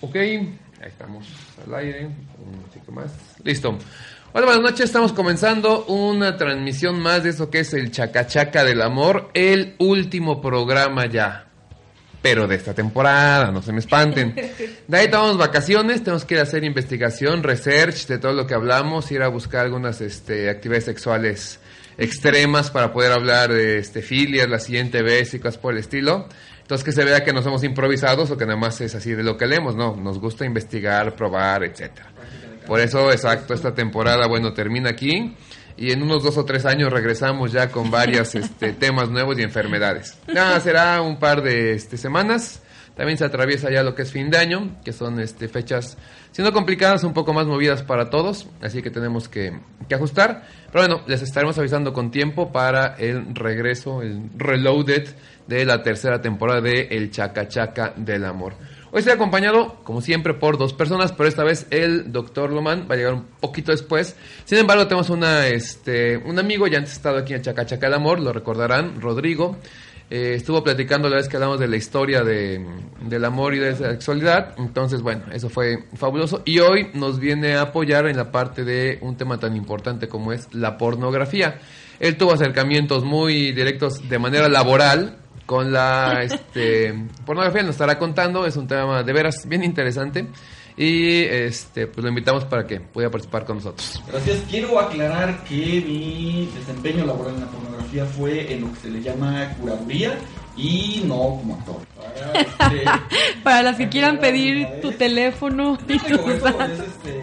Ok, ahí estamos al aire. Un chico más. Listo. Hola, buenas noches. Estamos comenzando una transmisión más de eso que es el Chacachaca del Amor. El último programa ya. Pero de esta temporada, no se me espanten. De ahí tomamos vacaciones, tenemos que ir a hacer investigación, research de todo lo que hablamos, ir a buscar algunas este, actividades sexuales extremas para poder hablar de este, filias la siguiente vez y cosas por el estilo. Entonces que se vea que no somos improvisados o que nada más es así de lo que leemos, no, nos gusta investigar, probar, etcétera. Por eso, exacto, esta temporada, bueno, termina aquí y en unos dos o tres años regresamos ya con varios este, temas nuevos y enfermedades. Nada, será un par de este, semanas. También se atraviesa ya lo que es fin de año, que son este, fechas, siendo complicadas, un poco más movidas para todos, así que tenemos que, que ajustar. Pero bueno, les estaremos avisando con tiempo para el regreso, el reloaded de la tercera temporada de El Chaca Chaca del Amor. Hoy estoy acompañado, como siempre, por dos personas, pero esta vez el doctor Loman va a llegar un poquito después. Sin embargo, tenemos una, este, un amigo, ya antes estado aquí en Chaca Chaca del Amor, lo recordarán, Rodrigo. Eh, estuvo platicando la vez que hablamos de la historia de, del amor y de la sexualidad. Entonces, bueno, eso fue fabuloso. Y hoy nos viene a apoyar en la parte de un tema tan importante como es la pornografía. Él tuvo acercamientos muy directos de manera laboral con la este, pornografía, nos estará contando, es un tema de veras bien interesante y este pues lo invitamos para que pueda participar con nosotros. Gracias. Quiero aclarar que mi desempeño laboral en la pornografía fue en lo que se le llama curaduría y no como actor. Para, este, Para las que quieran pedir tu teléfono y eso es, este.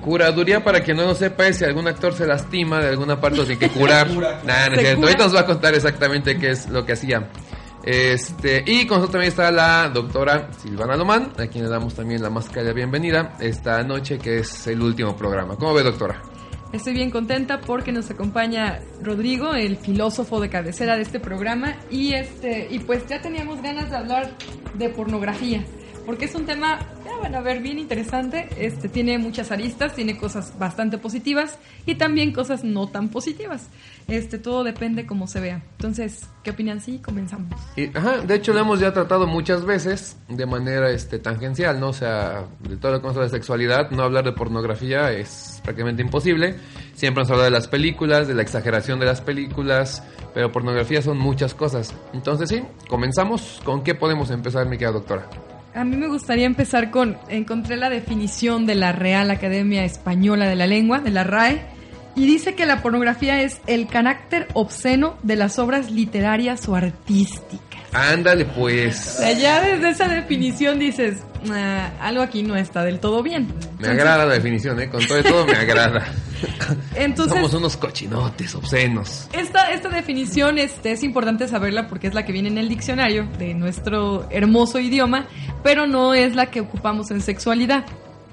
Curaduría, para quien no lo sepa, es si algún actor se lastima de alguna parte o tiene que curar. Cura. Nah, no es cierto. Ahorita nos va a contar exactamente qué es lo que hacía. Este, y con nosotros también está la doctora Silvana Lomán, a quien le damos también la más cálida bienvenida esta noche, que es el último programa. ¿Cómo ve, doctora? Estoy bien contenta porque nos acompaña Rodrigo, el filósofo de cabecera de este programa, y este y pues ya teníamos ganas de hablar de pornografía, porque es un tema, ya van a ver, bien interesante. Este tiene muchas aristas, tiene cosas bastante positivas y también cosas no tan positivas. Este todo depende cómo se vea. Entonces, ¿qué opinan? Sí, comenzamos. Y, ajá, de hecho lo hemos ya tratado muchas veces de manera este, tangencial, ¿no? O sea, de todo lo que hemos hablado de sexualidad, no hablar de pornografía es prácticamente imposible. Siempre hemos hablado de las películas, de la exageración de las películas, pero pornografía son muchas cosas. Entonces sí, comenzamos. ¿Con qué podemos empezar, mi querida doctora? A mí me gustaría empezar con, encontré la definición de la Real Academia Española de la Lengua, de la RAE, y dice que la pornografía es el carácter obsceno de las obras literarias o artísticas. Ándale, O pues. sea, ya desde esa definición dices, "Ah, algo aquí no está del todo bien. Me agrada la definición, ¿eh? Con todo y todo me agrada. Entonces, Somos unos cochinotes obscenos. Esta, esta definición este, es importante saberla porque es la que viene en el diccionario de nuestro hermoso idioma, pero no es la que ocupamos en sexualidad.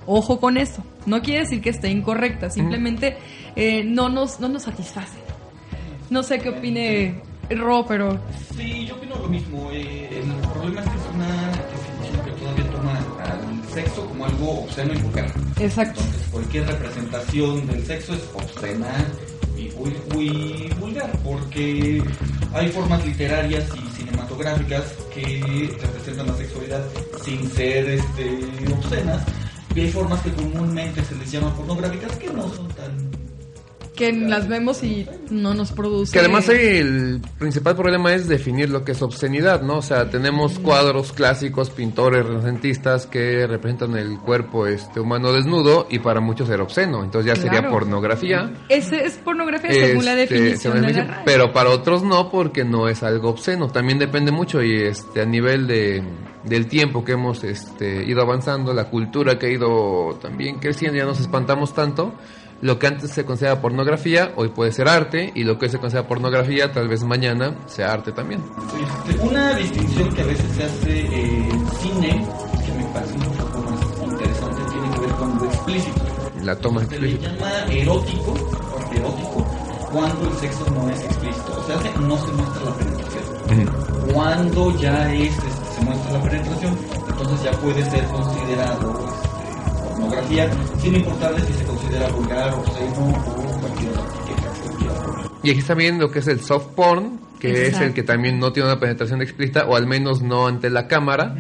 Ojo con eso. No quiere decir que esté incorrecta, simplemente eh, no, nos, no nos satisface. No sé qué opine Ro, pero Sí, yo opino lo mismo. eh, el problema es que es una definición que todavía toma al sexo algo obsceno y vulgar. exacto. Entonces, cualquier representación del sexo es obscena y muy, muy vulgar, porque hay formas literarias y cinematográficas que representan la sexualidad sin ser este, obscenas, y hay formas que comúnmente se les llama pornográficas que no son tan... Que las vemos y no nos produce. Que además el principal problema es definir lo que es obscenidad, ¿no? O sea, tenemos cuadros clásicos, pintores renacentistas que representan el cuerpo este humano desnudo y para muchos era obsceno, entonces ya sería pornografía. Ese es pornografía según la Este, definición según la de la definición, pero para otros no porque no es algo obsceno. También depende mucho y este a nivel de del tiempo que hemos este ido avanzando, la cultura que ha ido también creciendo, ya nos espantamos tanto lo que antes se consideraba pornografía hoy puede ser arte y lo que hoy se considera pornografía tal vez mañana sea arte también. Una distinción que a veces se hace eh, cine que me parece un poco más interesante tiene que ver con lo explícito. La toma se explícita. le llama erótico, erótico cuando el sexo no es explícito, o sea, no se muestra la penetración. Uh -huh. Cuando ya es, este, se muestra la penetración, entonces ya puede ser considerado pornografía, sin importarle si se considera vulgar, obsceno o cualquier otra etiqueta que se quiera poner. Y aquí está bien lo que es el soft porn, que es el que también no tiene una penetración explícita, o al menos no ante la cámara.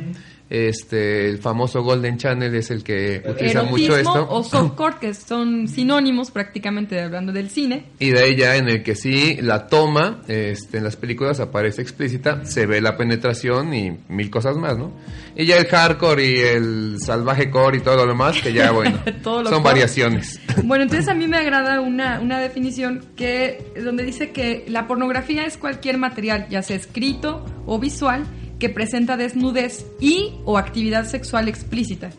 Este, el famoso Golden Channel es el que utiliza mucho Erotismo esto. o softcore, que son sinónimos prácticamente hablando del cine. Y de ahí ya en el que sí la toma, este, en las películas aparece explícita, se ve la penetración y mil cosas más, ¿no? Y ya el hardcore y el salvaje core y todo lo demás, que ya bueno, Todo son core. variaciones. Bueno, entonces a mí me agrada una, una definición que donde dice que la pornografía es cualquier material, ya sea escrito o visual, que presenta desnudez y o actividad sexual explícita.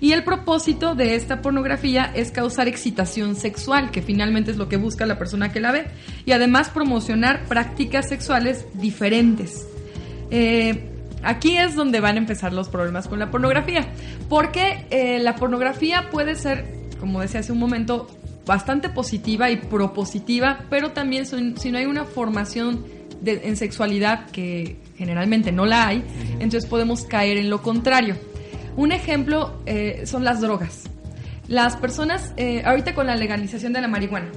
Y el propósito de esta pornografía es causar excitación sexual, que finalmente es lo que busca la persona que la ve, y además promocionar prácticas sexuales diferentes. Eh, aquí es donde van a empezar los problemas con la pornografía, porque eh, la pornografía puede ser, como decía hace un momento, bastante positiva y propositiva, pero también si no hay una formación en sexualidad, que generalmente no la hay, entonces podemos caer en lo contrario. Un ejemplo eh, son las drogas. Las personas, eh, ahorita con la legalización de la marihuana,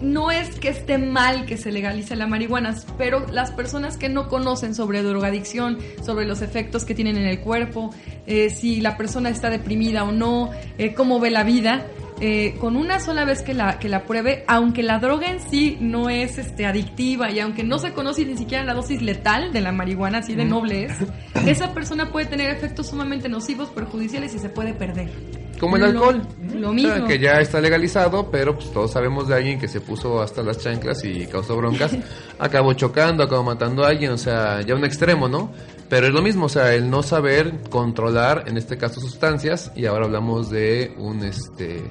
no es que esté mal que se legalice la marihuana, pero las personas que no conocen sobre drogadicción, sobre los efectos que tienen en el cuerpo, eh, si la persona está deprimida o no, eh, cómo ve la vida, eh, con una sola vez que la, que la pruebe, aunque la droga en sí no es este, adictiva y aunque no se conoce ni siquiera la dosis letal de la marihuana, así de noble es, esa persona puede tener efectos sumamente nocivos, perjudiciales y se puede perder. Como el Lo- alcohol. Lo O sea, mismo. que ya está legalizado, pero pues todos sabemos de alguien que se puso hasta las chanclas y causó broncas. acabó chocando, acabó matando a alguien, o sea, ya un extremo, ¿no? Pero es lo mismo, o sea, el no saber controlar, en este caso, sustancias, y ahora hablamos de un, este,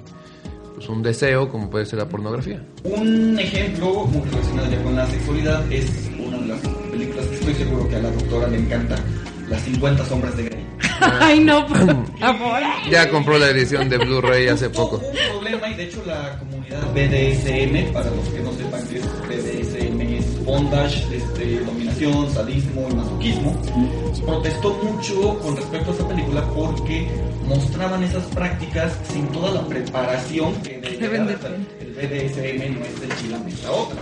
pues un deseo, como puede ser la pornografía. Un ejemplo muy relacionado ya con la sexualidad es una de las películas que estoy seguro que a la doctora le encanta, Las 50 sombras de Grey. Ay, no, por favor. Ya compró la edición de Blu-ray hace poco. un problema y de hecho la comunidad BDSM, para los que no sepan qué es BDSM, bondage, este, dominación, sadismo y masoquismo, protestó mucho con respecto a esta película porque mostraban esas prácticas sin toda la preparación que Deben debería de haber. tener. El BDSM no es de chilame es la otra.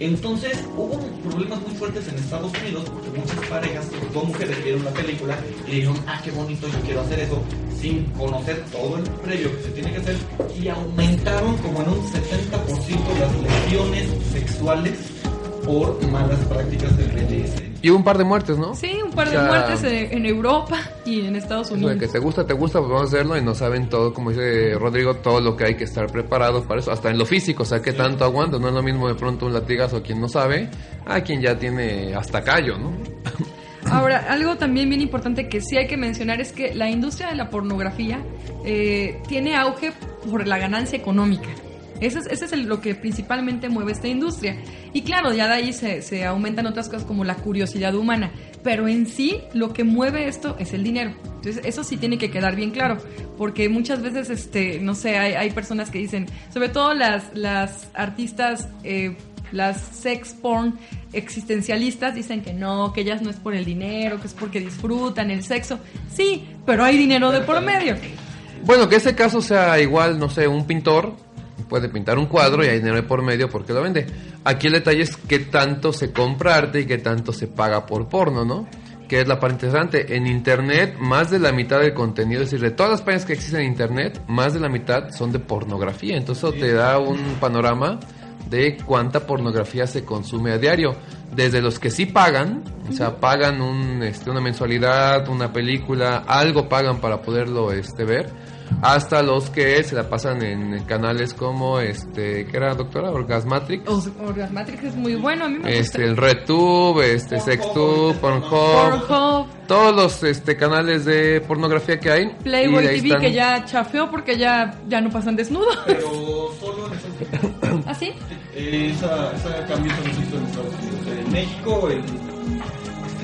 Entonces hubo problemas muy fuertes en Estados Unidos porque muchas parejas, sobre todo mujeres, vieron la película y dijeron, ah, qué bonito, yo quiero hacer eso, sin conocer todo el previo que se tiene que hacer y aumentaron como en un 70% las lesiones sexuales por malas prácticas del BDSM. Y hubo un par de muertes, ¿no? Sí, un par de O sea, muertes en, en Europa y en Estados Eso de Unidos. que te gusta, te gusta, pues vamos a hacerlo y no saben todo, como dice Rodrigo, todo lo que hay que estar preparado para eso, hasta en lo físico, o sea, que tanto aguanta, no es lo mismo de pronto un latigazo a quien no sabe, a quien ya tiene hasta callo, ¿no? Ahora, algo también bien importante que sí hay que mencionar es que la industria de la pornografía eh, tiene auge por la ganancia económica. Ese es, ese es lo que principalmente mueve esta industria. Y claro, ya de ahí se, se aumentan otras cosas como la curiosidad humana. Pero en sí, lo que mueve esto es el dinero. Entonces, eso sí tiene que quedar bien claro. Porque muchas veces, este, no sé, hay, hay personas que dicen, sobre todo las, las artistas, eh, las sex porn existencialistas, dicen que no, que ellas no es por el dinero, que es porque disfrutan el sexo. Sí, pero hay dinero de por medio. Bueno, que ese caso sea igual, no sé, un pintor puede pintar un cuadro y hay dinero por medio porque lo vende. Aquí el detalle es qué tanto se compra arte y qué tanto se paga por porno, ¿no? Que es la parte interesante. En Internet, más de la mitad del contenido, es decir, de todas las páginas que existen en Internet, más de la mitad son de pornografía. Entonces eso te da un panorama de cuánta pornografía se consume a diario. Desde los que sí pagan, o sea, pagan un, este, una mensualidad, una película, algo pagan para poderlo este, ver, hasta los que se la pasan en canales como, este, ¿qué era, doctora? Orgasmatrix. Orgasmatrix es muy bueno, a mí me Este, gusta. el RedTube, este, SexTube, Pornhub, Pornhub, todos los este, canales de pornografía que hay. Playboy TV están- que ya chafeó porque ya, ya no pasan desnudos. Pero solo en ¿Ah, sí? Eh, Esa, esa cambio solo se hizo en Estados Unidos. En México, en,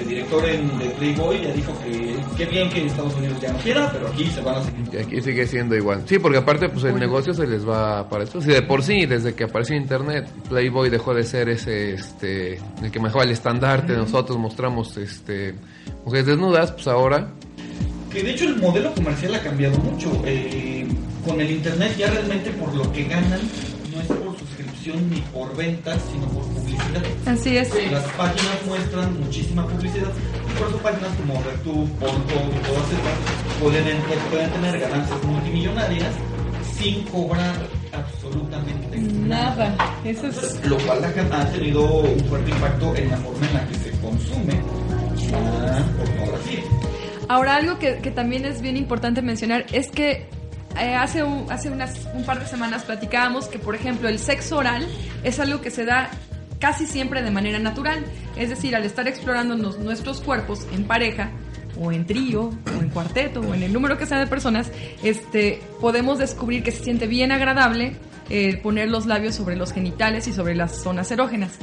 este director en, de Playboy ya dijo que qué bien que Estados Unidos ya no quiera, pero aquí se van a seguir. Y aquí sigue siendo igual. Sí, porque aparte, pues el negocio se les va para esto. Si de por sí, desde que apareció Internet, Playboy dejó de ser ese, este, el que mejor el estandarte. Nosotros mostramos, este, mujeres desnudas, pues ahora. Que de hecho el modelo comercial ha cambiado mucho. Eh, con el Internet ya realmente por lo que ganan no es ni por ventas, sino por publicidad. Así es. Las páginas muestran muchísima publicidad y por eso páginas como RedTube, y todas estas pueden, pueden tener ganancias multimillonarias sin cobrar absolutamente nada. Nada. Eso es. Lo cual ha ha tenido un fuerte impacto en la forma en la que se consume la pornografía. Ahora, algo que, que también es bien importante mencionar es que eh, hace, un, hace unas, un par de semanas platicábamos que, por ejemplo, el sexo oral es algo que se da casi siempre de manera natural. Es decir, al estar explorando nuestros cuerpos en pareja, o en trío, o en cuarteto, o en el número que sea de personas, este, podemos descubrir que se siente bien agradable eh, poner los labios sobre los genitales y sobre las zonas erógenas.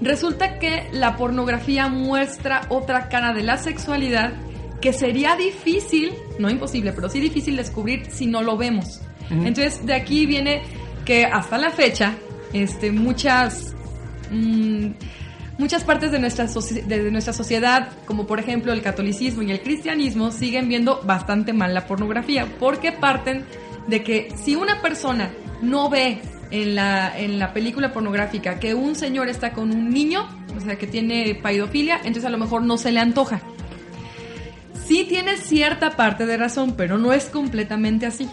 Resulta que la pornografía muestra otra cara de la sexualidad que sería difícil, no imposible, pero sí difícil descubrir si no lo vemos. Entonces, de aquí viene que hasta la fecha, este, muchas, mm, muchas partes de nuestra, de nuestra sociedad, como por ejemplo el catolicismo y el cristianismo, siguen viendo bastante mal la pornografía, porque parten de que si una persona no ve en la, en la película pornográfica que un señor está con un niño, o sea, que tiene paidofilia, entonces a lo mejor no se le antoja. Sí tiene cierta parte de razón, pero no es completamente así.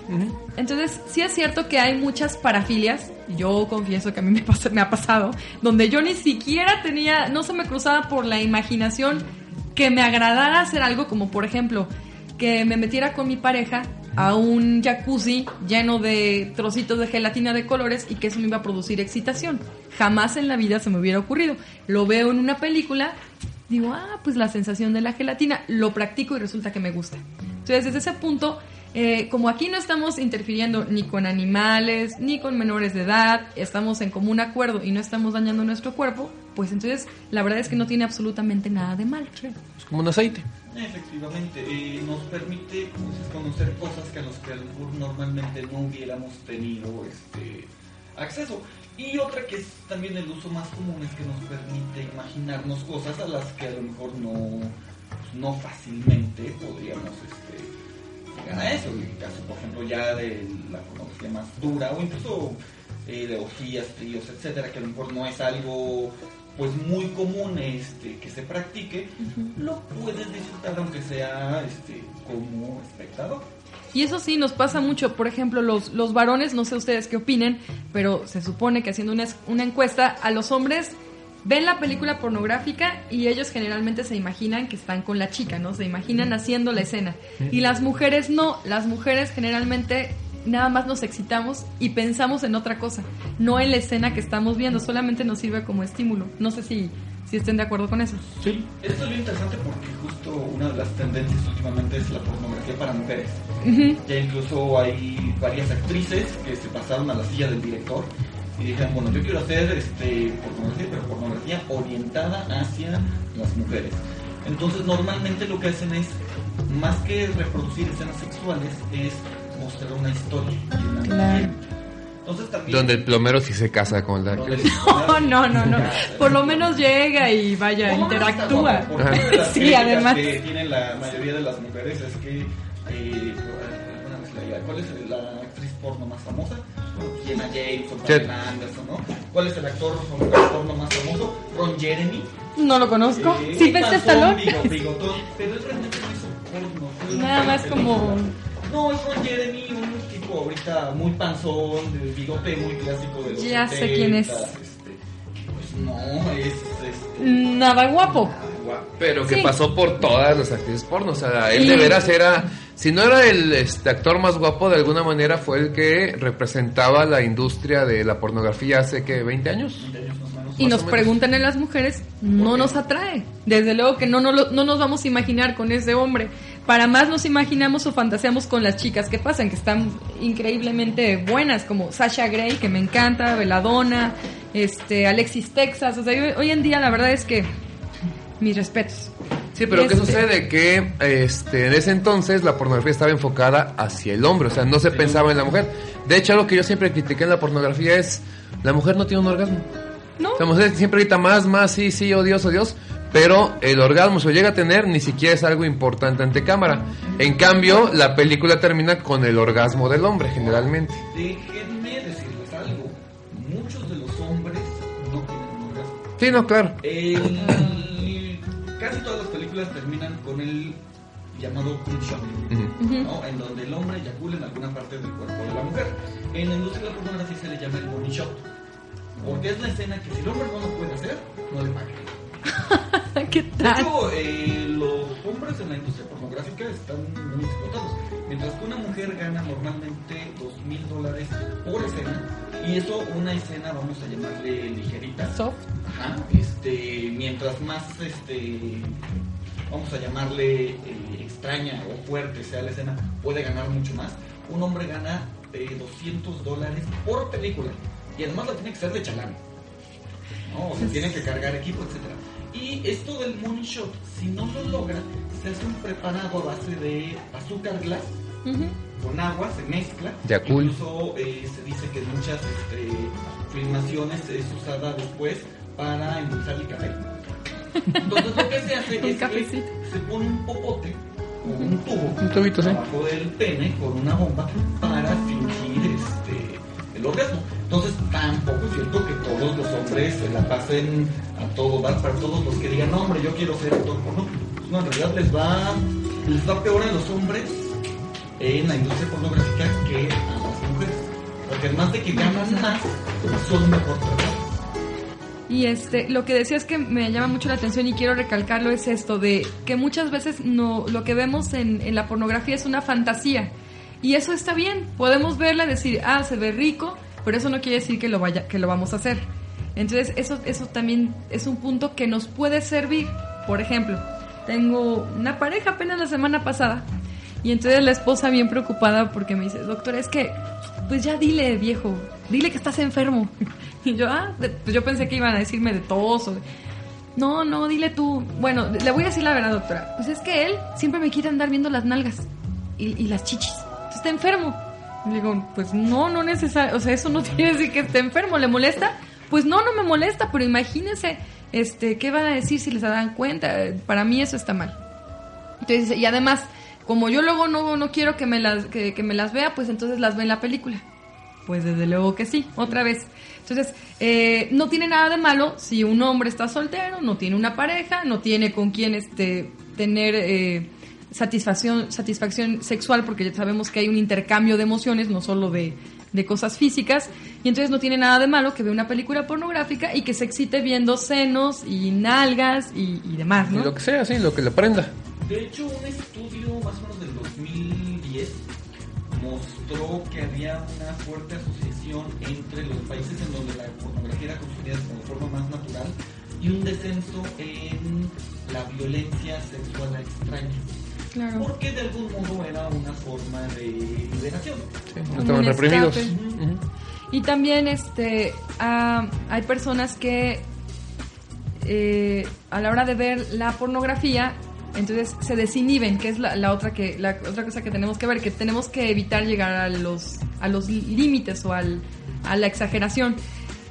Entonces, sí es cierto que hay muchas parafilias, yo confieso que a mí me, pasa- me ha pasado, donde yo ni siquiera tenía, no se me cruzaba por la imaginación que me agradara hacer algo como, por ejemplo, que me metiera con mi pareja a un jacuzzi lleno de trocitos de gelatina de colores y que eso me iba a producir excitación. Jamás en la vida se me hubiera ocurrido. Lo veo en una película, digo, ah, pues la sensación de la gelatina, lo practico y resulta que me gusta. Entonces, desde ese punto, eh, como aquí no estamos interfiriendo ni con animales, ni con menores de edad, estamos en común acuerdo y no estamos dañando nuestro cuerpo, pues entonces la verdad es que no tiene absolutamente nada de malo. Es como un aceite. Efectivamente, eh, nos permite pues, conocer cosas que a los que normalmente no hubiéramos tenido este acceso. Y otra que es también el uso más común es que nos permite imaginarnos cosas a las que a lo mejor no, no fácilmente podríamos este, llegar a eso. En el caso, por ejemplo, ya de la pornografía más dura o incluso eh, de orgías, tríos, etcétera, que a lo mejor no es algo pues muy común este que se practique, lo puedes disfrutar aunque sea este como espectador. Y eso sí, nos pasa mucho. Por ejemplo, los, los varones, no sé ustedes qué opinen, pero se supone que haciendo una, una encuesta, a los hombres ven la película pornográfica y ellos generalmente se imaginan que están con la chica, ¿no? Se imaginan haciendo la escena. Y las mujeres no, las mujeres generalmente nada más nos excitamos y pensamos en otra cosa, no en la escena que estamos viendo, solamente nos sirve como estímulo. No sé si, si estén de acuerdo con eso. Sí. Esto es bien interesante porque justo una de las tendencias últimamente es la pornografía para mujeres. Ya incluso hay varias actrices que se pasaron a la silla del director y dijeron, bueno, yo quiero hacer este, pornografía, pero pornografía orientada hacia las mujeres. Entonces normalmente lo que hacen es, más que reproducir escenas sexuales, es mostrar una historia. Claro. Leyenda. Entonces también... Donde el plomero sí se casa con la No, no, no, no. Por lo menos llega y vaya, interactúa. guapo, porque una de las Sí, además. que tienen la mayoría de las mujeres es que eh, ¿cuál es la actriz porno más famosa? Jenna James o Anderson, ¿no? ¿Cuál es el actor porno más famoso? Ron Jeremy. No lo conozco. Eh, Sí, panzón, Stallone. pero él realmente no hizo porno. Nada más como- No, es Ron Jeremy, un ahorita muy panzón, de bigote muy clásico de los Ya sé 70s, quién es. este, pues no, es este, Nada guapo. guapo. Pero que Sí. pasó por todas las actrices porno. O sea, él Sí. de veras era. Si no era el este, actor más guapo, de alguna manera fue el que representaba la industria de la pornografía hace que 20 años. Y Más nos preguntan en las mujeres, no nos atrae. Desde luego que no, no, lo- no nos vamos a imaginar con ese hombre. Para más nos imaginamos o fantaseamos con las chicas que pasan, que están increíblemente buenas, como Sasha Grey, que me encanta, Veladona, este, Alexis Texas. O sea, hoy, hoy en día la verdad es que mis respetos. Sí, pero ¿qué sucede? Que este, en ese entonces la pornografía estaba enfocada hacia el hombre, o sea, no se pensaba en la mujer. De hecho, algo que yo siempre critiqué en la pornografía es, la mujer no tiene un orgasmo. ¿No? La mujer siempre grita más, más, sí, sí, oh Dios, oh Dios. Pero el orgasmo, lo llega a tener, ni siquiera es algo importante ante cámara. En cambio, la película termina con el orgasmo del hombre, generalmente. Déjenme decirles algo. Muchos de los hombres no tienen orgasmo. Sí, no, claro. El- casi todas las películas terminan con el llamado cum shot, Ujú. ¿no? en donde el hombre eyacula en alguna parte del cuerpo de la mujer. En la industria de la pornografía se le llama el money shot, porque es la escena que si el hombre no lo puede hacer, no le pagan. ¿Qué De tal? hecho, eh, los hombres en la industria pornográfica están muy explotados. Mientras que una mujer gana normalmente dos mil dólares por escena, y eso una escena vamos a llamarle ligerita. Soft. Ajá, este, mientras más, este, vamos a llamarle eh, extraña o fuerte sea la escena, puede ganar mucho más. Un hombre gana eh, 200 dólares por película, y además la tiene que ser de chalán. ¿no? O sea, tiene que cargar equipo, etcétera. Y esto del money shot, si no lo logra, se hace un preparado a base de azúcar glass Ujú. con agua, se mezcla. Incluso eh, se dice que en muchas este, filmaciones es usada después para endulzar el café. Entonces lo que se hace es que se pone un popote o un tubo Un tubito, sí. abajo del pene con una bomba para fingir este, el orgasmo. Entonces tampoco es cierto que todos los hombres se la pasen a todo dar para todos los que digan, no hombre, yo quiero ser actor porno. No, en realidad les va, les va peor a los hombres en la industria pornográfica que a las mujeres. Porque además de que ganan más, son mejor tratados. Y este, lo que decías que me llama mucho la atención y quiero recalcarlo es esto de que muchas veces no, lo que vemos en, en la pornografía es una fantasía. Y eso está bien, podemos verla y decir, ah, se ve rico, pero eso no quiere decir que lo, vaya, que lo vamos a hacer. Entonces, eso, eso también es un punto que nos puede servir. Por ejemplo, tengo una pareja apenas la semana pasada y entonces la esposa bien preocupada porque me dice, doctor, es que, pues ya dile, viejo, dile que estás enfermo. Y yo, ah, pues yo pensé que iban a decirme de tos o No, no, dile tú. Bueno, le voy a decir la verdad, doctora. Pues es que él siempre me quiere andar viendo las nalgas y, y las chichis. Entonces está enfermo. Digo, pues no, no necesariamente, o sea, eso no quiere decir que esté enfermo. ¿Le molesta? Pues no, no me molesta, pero imagínense, este, ¿qué van a decir si les dan cuenta? Para mí eso está mal. Entonces, y además, como yo luego no, no quiero que me, las, que, que me las vea, pues entonces las ve en la película. Pues desde luego que sí, otra vez. Entonces, eh, no tiene nada de malo si un hombre está soltero, no tiene una pareja, no tiene con quién este, tener eh, satisfacción, satisfacción sexual, porque ya sabemos que hay un intercambio de emociones, no solo de, de cosas físicas, y entonces no tiene nada de malo que vea una película pornográfica y que se excite viendo senos y nalgas y, y demás, Y ¿no? lo que sea, sí, lo que le prenda. De hecho, un estudio más o menos del 2010 mostró que había una fuerte asociación entre los países en donde la pornografía era consumida de forma más natural y un descenso en la violencia sexual a extraños. Claro. Porque de algún modo era una forma de liberación. Sí, no estaban reprimidos. Y también este ah, hay personas que eh, a la hora de ver la pornografía entonces se desinhiben que es la, la otra que la otra cosa que tenemos que ver que tenemos que evitar llegar a los a los límites o al, a la exageración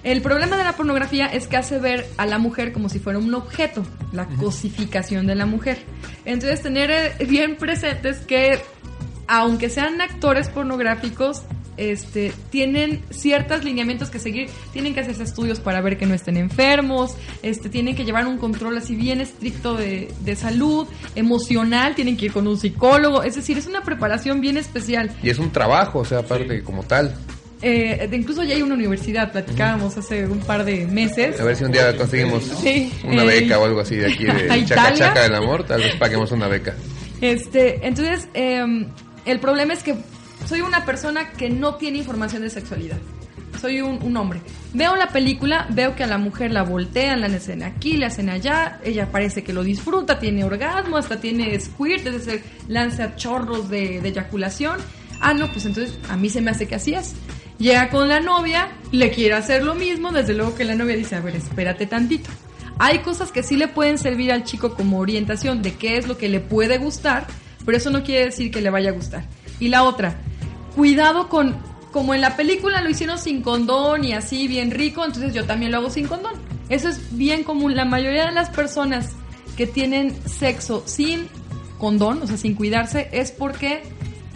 el problema de la pornografía es que hace ver a la mujer como si fuera un objeto, la cosificación de la mujer. Entonces, tener eh, bien presentes que, aunque sean actores pornográficos, este, tienen ciertos lineamientos que seguir, tienen que hacerse estudios para ver que no estén enfermos, este, tienen que llevar un control así bien estricto de, de salud, emocional, tienen que ir con un psicólogo, es decir, es una preparación bien especial. Y es un trabajo, o sea, aparte como tal. Eh, incluso ya hay una universidad, platicábamos hace un par de meses. A ver si un día conseguimos Sí, una eh, beca o algo así de aquí de Chaca. Chaca del Amor, tal vez paguemos una beca. Este, entonces, eh, el problema es que soy una persona que no tiene información de sexualidad. Soy un, un hombre. Veo la película, veo que a la mujer la voltean, la hacen aquí, la hacen allá. Ella parece que lo disfruta, tiene orgasmo, hasta tiene squirt, es decir, lanza chorros de, de eyaculación. Ah, no, pues entonces a mí se me hace que así es. Llega con la novia, le quiere hacer lo mismo, desde luego que la novia dice, a ver, espérate tantito. Hay cosas que sí le pueden servir al chico como orientación de qué es lo que le puede gustar, pero eso no quiere decir que le vaya a gustar. Y la otra, cuidado con, como en la película lo hicieron sin condón y así bien rico, entonces yo también lo hago sin condón. Eso es bien común. La mayoría de las personas que tienen sexo sin condón, o sea, sin cuidarse, es porque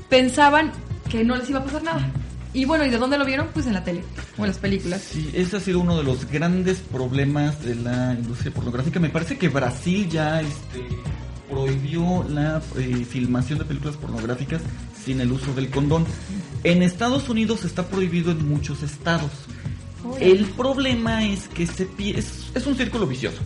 pensaban que no les iba a pasar nada. Y bueno, ¿y de dónde lo vieron? Pues en la tele o en las películas. Sí, ese ha sido uno de los grandes problemas de la industria pornográfica. Me parece que Brasil ya este, prohibió la eh, filmación de películas pornográficas sin el uso del condón. En Estados Unidos está prohibido en muchos estados. El problema es que se es, es un círculo vicioso.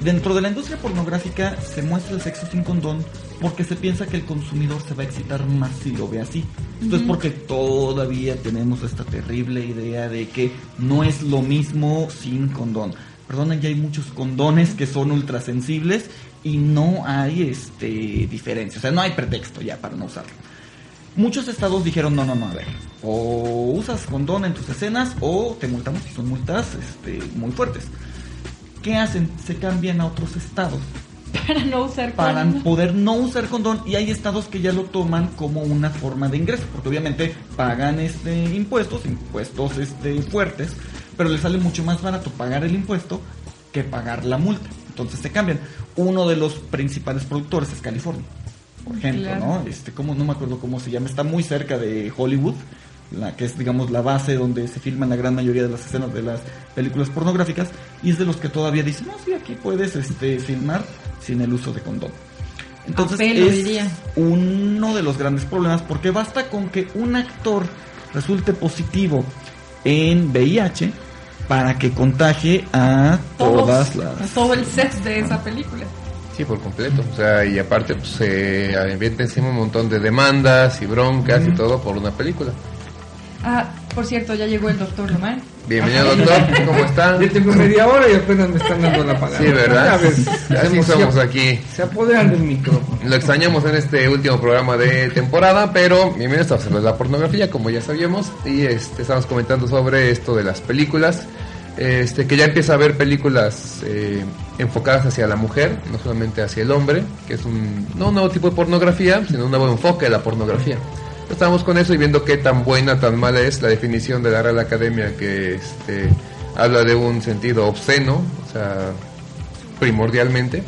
Dentro de la industria pornográfica se muestra el sexo sin condón porque se piensa que el consumidor se va a excitar más si lo ve así. Esto es porque todavía tenemos esta terrible idea de que no es lo mismo sin condón. Perdonen, ya hay muchos condones que son ultrasensibles y no hay este diferencia, o sea, no hay pretexto ya para no usarlo. Muchos estados dijeron, no, no, no, a ver, o usas condón en tus escenas o te multamos y son multas este, muy fuertes. ¿Qué hacen? Se cambian a otros estados Para no usar para condón. poder no usar condón y hay estados que ya lo toman como una forma de ingreso, porque obviamente pagan este impuestos, impuestos este fuertes, pero les sale mucho más barato pagar el impuesto que pagar la multa. Entonces se cambian. Uno de los principales productores es California, por ejemplo, Claro. ¿no? Este, como no me acuerdo cómo se llama, está muy cerca de Hollywood, la que es digamos la base donde se filman la gran mayoría de las escenas de las películas pornográficas y es de los que todavía dicen, "No, sí, aquí puedes este filmar sin el uso de condón." Entonces pelo, es diría. uno de los grandes problemas porque basta con que un actor resulte positivo en VIH para que contagie a Todos, todas las a todo el set de esa película. Sí, por completo. O sea, y aparte, pues se avienta encima un montón de demandas y broncas y todo por una película. Ah, por cierto, ya llegó el doctor Román. Bienvenido, doctor. ¿Cómo está? Ya tengo media hora y apenas me están dando la palabra. Sí, ¿verdad? Ya ves, Así se- somos aquí. Se apoderan del micrófono. Lo extrañamos en este último programa de temporada, pero bienvenidos a la pornografía, como ya sabíamos, y este, estamos comentando sobre esto de las películas, este, que ya empieza a haber películas eh, enfocadas hacia la mujer, no solamente hacia el hombre, que es un, no un nuevo tipo de pornografía, sino un nuevo enfoque de la pornografía. Estamos con eso y viendo qué tan buena, tan mala es la definición de la Real Academia que este, habla de un sentido obsceno, o sea, primordialmente.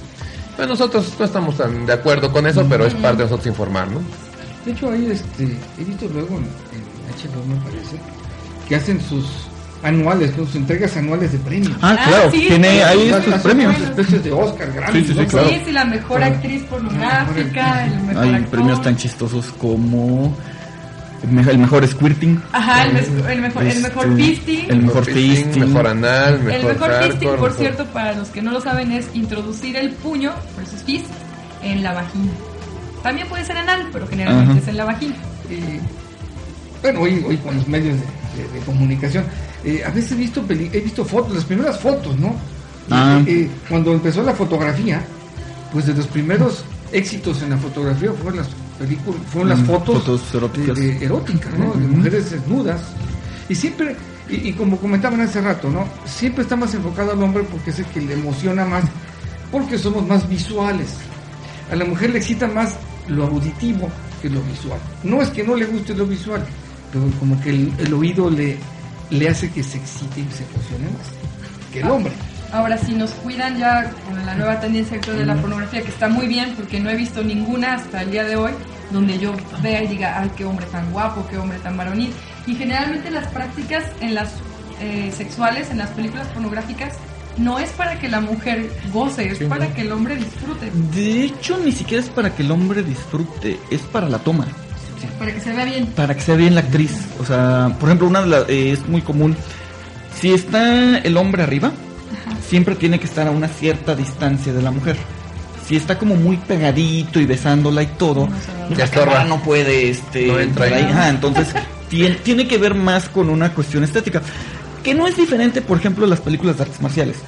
Bueno, nosotros no estamos tan de acuerdo con eso, pero es parte de nosotros informar, ¿no? De hecho, ahí este, he visto luego en, en HBO, me parece, que hacen sus anuales, ¿no? sus entregas anuales de premios. Ah, Ah, claro, sí, tiene sí, ahí estos premios. especies de Oscar, Grammy, Sí, sí, sí, ¿no? claro. Sí, sí, la mejor actriz pornográfica, el mejor Hay actor. premios tan chistosos como el mejor, el mejor squirting, Ajá, el, mes- el mejor, el mejor este, fisting. el mejor fisting, fisting. mejor anal, mejor El mejor fisting, hardcore, por mejor- cierto, para los que no lo saben, es introducir el puño, por eso es fist, en la vagina. También puede ser anal, pero generalmente Ajá. es en la vagina. Eh, bueno, hoy, hoy con los medios de, de- de comunicación, eh, a veces he visto, peli- he visto fotos, las primeras fotos, ¿no? Ah. eh, cuando empezó la fotografía, pues de los primeros éxitos en la fotografía fueron las películas, fueron las Mm, fotos, fotos eróticas. de- de eróticas, ¿no? De mujeres desnudas. Y siempre, y, y como comentaban hace rato, ¿no? Siempre está más enfocado al hombre porque es el que le emociona más, porque somos más visuales. A la mujer le excita más lo auditivo que lo visual. No es que no le guste lo visual, pero como que el, el oído le, le hace que se excite y se emocione más que el hombre. Ahora, si nos cuidan ya con la nueva tendencia actual de la pornografía, que está muy bien, porque no he visto ninguna hasta el día de hoy, donde yo vea y diga, ay, qué hombre tan guapo, qué hombre tan varonil. Y generalmente las prácticas en las eh, sexuales, en las películas pornográficas, no es para que la mujer goce, es para que el hombre disfrute, De hecho, ni siquiera es para que el hombre disfrute, es para la toma. Para que se vea bien. para que sea bien la actriz. O sea, por ejemplo, una de las eh, es muy común. Si está el hombre arriba, siempre tiene que estar a una cierta distancia de la mujer. Si está como muy pegadito y besándola y todo, No se la cámara no puede este No entra entrar ahí. Ajá, entonces tiene, tiene que ver más con una cuestión estética. Que no es diferente, por ejemplo, de las películas de artes marciales.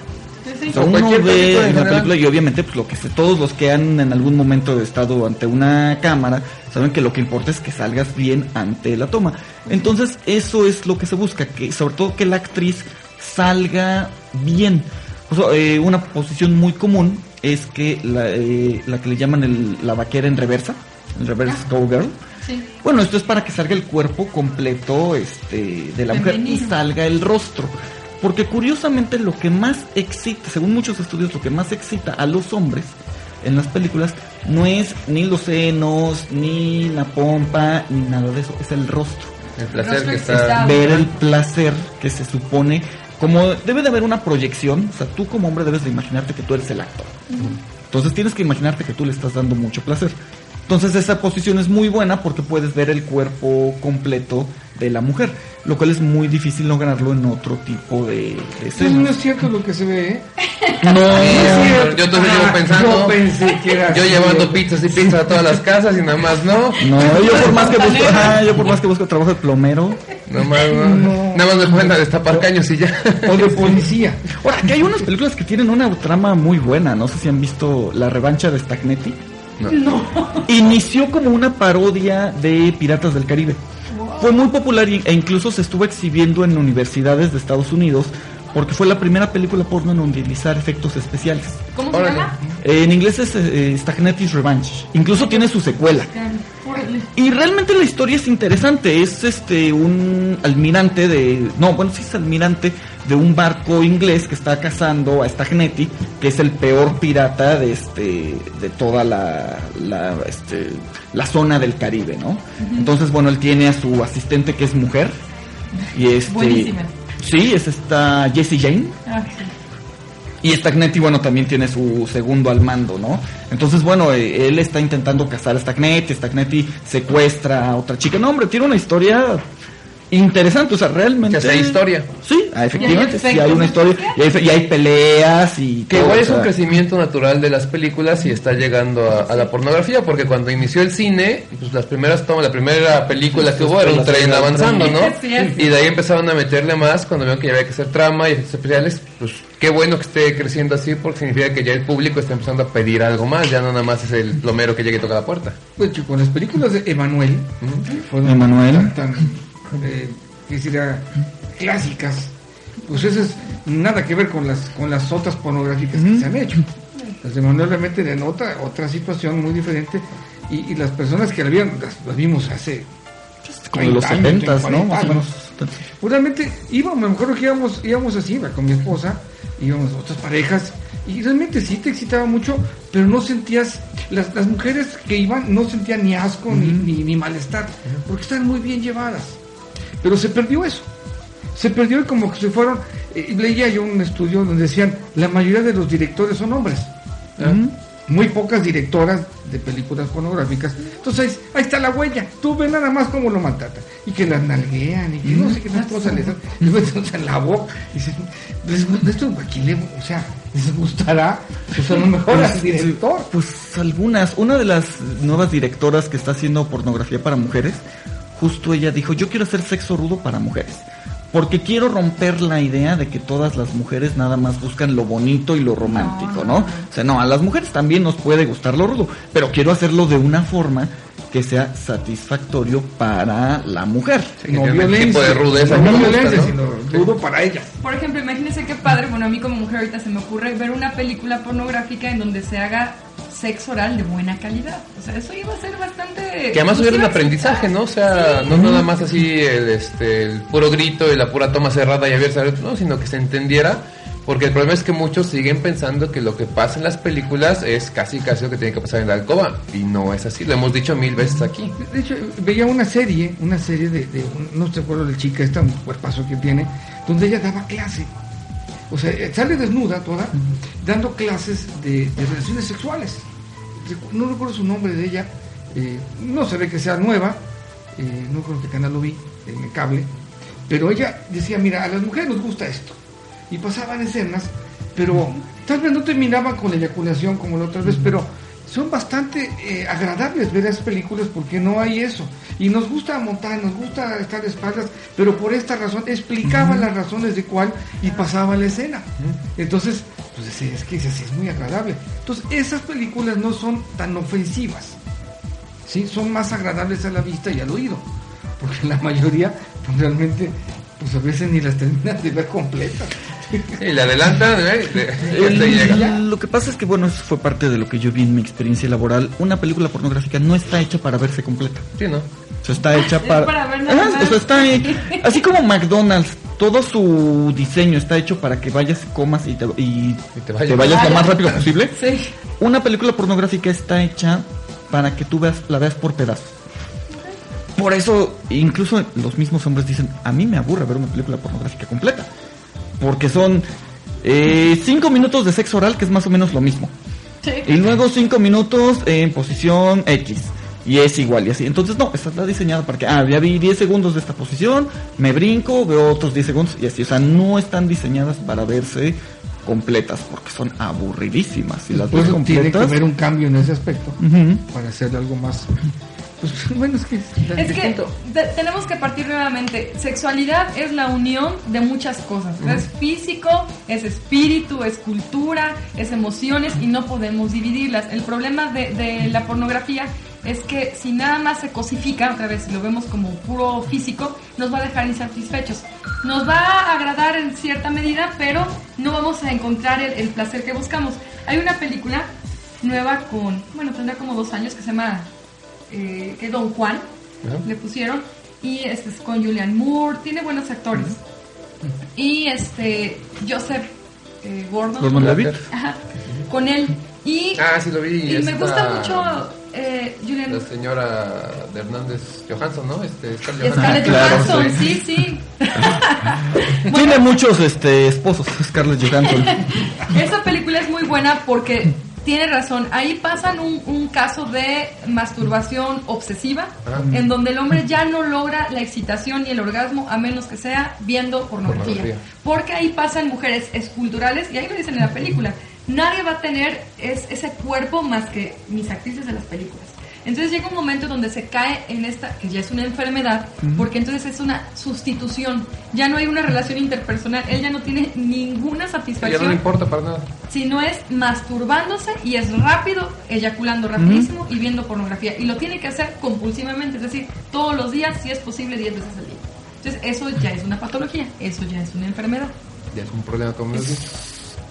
O sea, uno ve en una película y obviamente pues lo que todos los que han en algún momento estado ante una cámara saben que lo que importa es que salgas bien ante la toma. Entonces eso es lo que se busca, que sobre todo que la actriz salga bien. Eh, una posición muy común es que la, eh, la que le llaman el- la vaquera en reversa, el reverse cowgirl. Sí. Bueno, esto es para que salga el cuerpo completo este, de la mujer y salga el rostro. Porque curiosamente lo que más excita, según muchos estudios, lo que más excita a los hombres en las películas no es ni los senos, ni la pompa, ni nada de eso, es el rostro. El placer que está... Ver el placer que se supone, como debe de haber una proyección, o sea, tú como hombre debes de imaginarte que tú eres el actor. Entonces tienes que imaginarte que tú le estás dando mucho placer. Entonces esa posición es muy buena porque puedes ver el cuerpo completo de la mujer, lo cual es muy difícil lograrlo en otro tipo de, de Eso no escenas. es cierto lo que se ve, ¿eh? No, Yo- yo entonces llevo pensando- Yo pensé que era Yo así, llevando ¿eh? pizzas y pizza a todas las casas y nada más no. no, yo por más que busco, ajá, yo por más que busco trabajo de plomero. Nada más no. No. Nada más me ponen a destapar caños y ya. O de policía. Ahora, que hay unas películas que tienen una trama muy buena, no sé si han visto La revancha de Stagnetti. Inició como una parodia de Piratas del Caribe. Fue muy popular e incluso se estuvo exhibiendo en universidades de Estados Unidos porque fue la primera película porno en utilizar efectos especiales. ¿Cómo se llama? Eh, en inglés es eh, Stagnetti's Revenge. Incluso tiene su secuela. Y realmente la historia es interesante. Es este un almirante de. No, bueno, sí es almirante de un barco inglés que está cazando a Stagnetti, que es el peor pirata de este. de toda la. la, este, la zona del Caribe, ¿no? Entonces, bueno, él tiene a su asistente que es mujer. Y este. Buenísima. Sí, es esta Jessie Jane. Ah, sí. Y Stagnetti, bueno, también tiene su segundo al mando, ¿no? Entonces, bueno, eh, él está intentando cazar a Stagnetti, Stagnetti secuestra a otra chica. No, hombre, tiene una historia interesante, o sea, realmente... Que sea historia. Sí, ah, efectivamente, sí hay una historia, y hay, y hay peleas y... Que todo, igual o es un sea, crecimiento natural de las películas y está llegando a, a la pornografía, porque cuando inició el cine, pues las primeras tomas, la primera película que hubo era un tren avanzando, ¿no? Sí, sí. Y de ahí empezaron a meterle más cuando vieron que ya había que hacer trama y efectos especiales, pues qué bueno que esté creciendo así, porque significa que ya el público está empezando a pedir algo más, ya no nada más es el plomero que llegue y toca la puerta. Pues chico, con las películas de Emanuel, fueron Emanuel. tan, tan, eh, clásicas, pues eso es nada que ver con las con las otras pornográficas que se han hecho. Las de Emanuel realmente denota otra situación muy diferente y, y las personas que la vieron, las, las vimos hace Como los 30 años, 70, ¿no? 40 Más o menos. años. Pues realmente íbamos, me acuerdo que íbamos, íbamos así, iba con mi esposa, íbamos otras parejas, y realmente sí te excitaba mucho, pero no sentías, las, las mujeres que iban no sentían ni asco ni, ni, ni malestar, porque estaban muy bien llevadas. Pero se perdió eso. Se perdió y como que se fueron, eh, leía yo un estudio donde decían, la mayoría de los directores son hombres. Muy pocas directoras de películas pornográficas. Entonces ahí, está la huella. Tú ves nada más cómo lo maltratan. Y que las nalguean y que no sé qué otras cosas les dan. En la boca. Y dicen, "Les gu- esto le, o sea, les gustará. Pues a lo mejor al director. Pues algunas. Una de las nuevas directoras que está haciendo pornografía para mujeres, justo ella dijo, yo quiero hacer sexo rudo para mujeres. Porque quiero romper la idea de que todas las mujeres nada más buscan lo bonito y lo romántico, ¿no? O sea, no, a las mujeres también nos puede gustar lo rudo, pero quiero hacerlo de una forma que sea satisfactorio para la mujer. Sí, tiene el tipo de rudeza no gusta, violencia, ¿no? sino rudo para ellas. Por ejemplo, imagínense qué padre, bueno, a mí como mujer ahorita se me ocurre ver una película pornográfica en donde se haga sexo oral de buena calidad. O sea, eso iba a ser bastante... Que además hubiera un aprendizaje. ¿no? O sea, no nada más así el, este, el puro grito y la pura toma cerrada y abierta, no, sino que se entendiera. Porque el problema es que muchos siguen pensando que lo que pasa en las películas es casi casi lo que tiene que pasar en la alcoba. Y no es así, lo hemos dicho mil veces aquí. De hecho, veía una serie, una serie de, no te acuerdo de chica, esta un cuerpazo que tiene, donde ella daba clase. O sea, eh, sale desnuda toda, dando clases de, de relaciones sexuales. No recuerdo su nombre de ella, eh, no se ve que sea nueva, eh, no recuerdo qué canal lo vi, en el cable, pero ella decía, mira, a las mujeres nos gusta esto. Y pasaban escenas, pero tal vez no terminaban con la eyaculación como la otra vez, pero son bastante eh, agradables ver esas películas porque no hay eso. Y nos gusta montar, nos gusta estar de espaldas, pero por esta razón explicaban las razones de cuál y pasaba la escena. Entonces, pues es que es, así, es muy agradable. Entonces, esas películas no son tan ofensivas. ¿sí? Son más agradables a la vista y al oído. Porque la mayoría, pues realmente, pues a veces ni las terminas de ver completas. Y le adelantan, ¿eh? De- El- hasta llega. lo que pasa es que, bueno, eso fue parte de lo que yo vi en mi experiencia laboral. Una película pornográfica no está hecha para verse completa. Sí, ¿no? O sea, está hecha Es para... para ver nada Ajá, más. o sea, está Así como McDonald's, todo su diseño está hecho para que vayas, comas y te, y Y te te vayas. vayas, lo más rápido posible. Sí. Una película pornográfica está hecha para que tú veas, la veas por pedazos. Por eso, incluso los mismos hombres dicen, a mí me aburre ver una película pornográfica completa. Porque son eh, cinco minutos de sexo oral, que es más o menos lo mismo. Sí. Y luego cinco minutos en posición X. Y es igual y así. Entonces, no, esta está diseñada para que, ah, ya vi 10 segundos de esta posición, me brinco, veo otros 10 segundos y así. O sea, no están diseñadas para verse completas porque son aburridísimas. Si las ves eso tiene que completas. haber un cambio en ese aspecto para hacerle algo más. Pues bueno, es que es, Es que distinto. te- tenemos que partir nuevamente. Sexualidad es la unión de muchas cosas. Es físico, es espíritu, es cultura, es emociones y no podemos dividirlas. El problema de, de la pornografía es que si nada más se cosifica, otra vez si lo vemos como puro físico, nos va a dejar insatisfechos. Nos va a agradar en cierta medida, pero no vamos a encontrar el, el placer que buscamos. Hay una película nueva con, bueno, tendrá como dos años que se llama eh, que Don Juan le pusieron y este es con Julian Moore, tiene buenos actores. Y este Joseph eh, Gordon, Gordon-Levitt. Ajá, con él y, Ah, sí lo vi. y me gusta mucho eh, Julian La señora de Hernández Johansson, ¿no? Este, Scarlett Scarlett Claro, Johansson, sí. sí, sí. Tiene muchos este, esposos, Scarlett Johansson. Esa película es muy buena porque tiene razón. Ahí pasan un, un caso de masturbación obsesiva, Ah. en donde el hombre ya no logra la excitación y el orgasmo a menos que sea viendo pornografía. Pornografía. Porque ahí pasan mujeres esculturales, y ahí lo dicen en la película. Nadie va a tener es- ese cuerpo más que mis actrices de las películas. Entonces llega un momento donde se cae en esta, que ya es una enfermedad, porque entonces es una sustitución. Ya no hay una relación interpersonal. Él ya no tiene ninguna Ya satisfacción no le importa para nada. si no es masturbándose y es rápido, eyaculando rapidísimo y viendo pornografía. Y lo tiene que hacer compulsivamente, es decir, todos los días, si es posible, 10 veces al día. Entonces, eso ya es una patología, eso ya es una enfermedad. Ya es un problema como dije.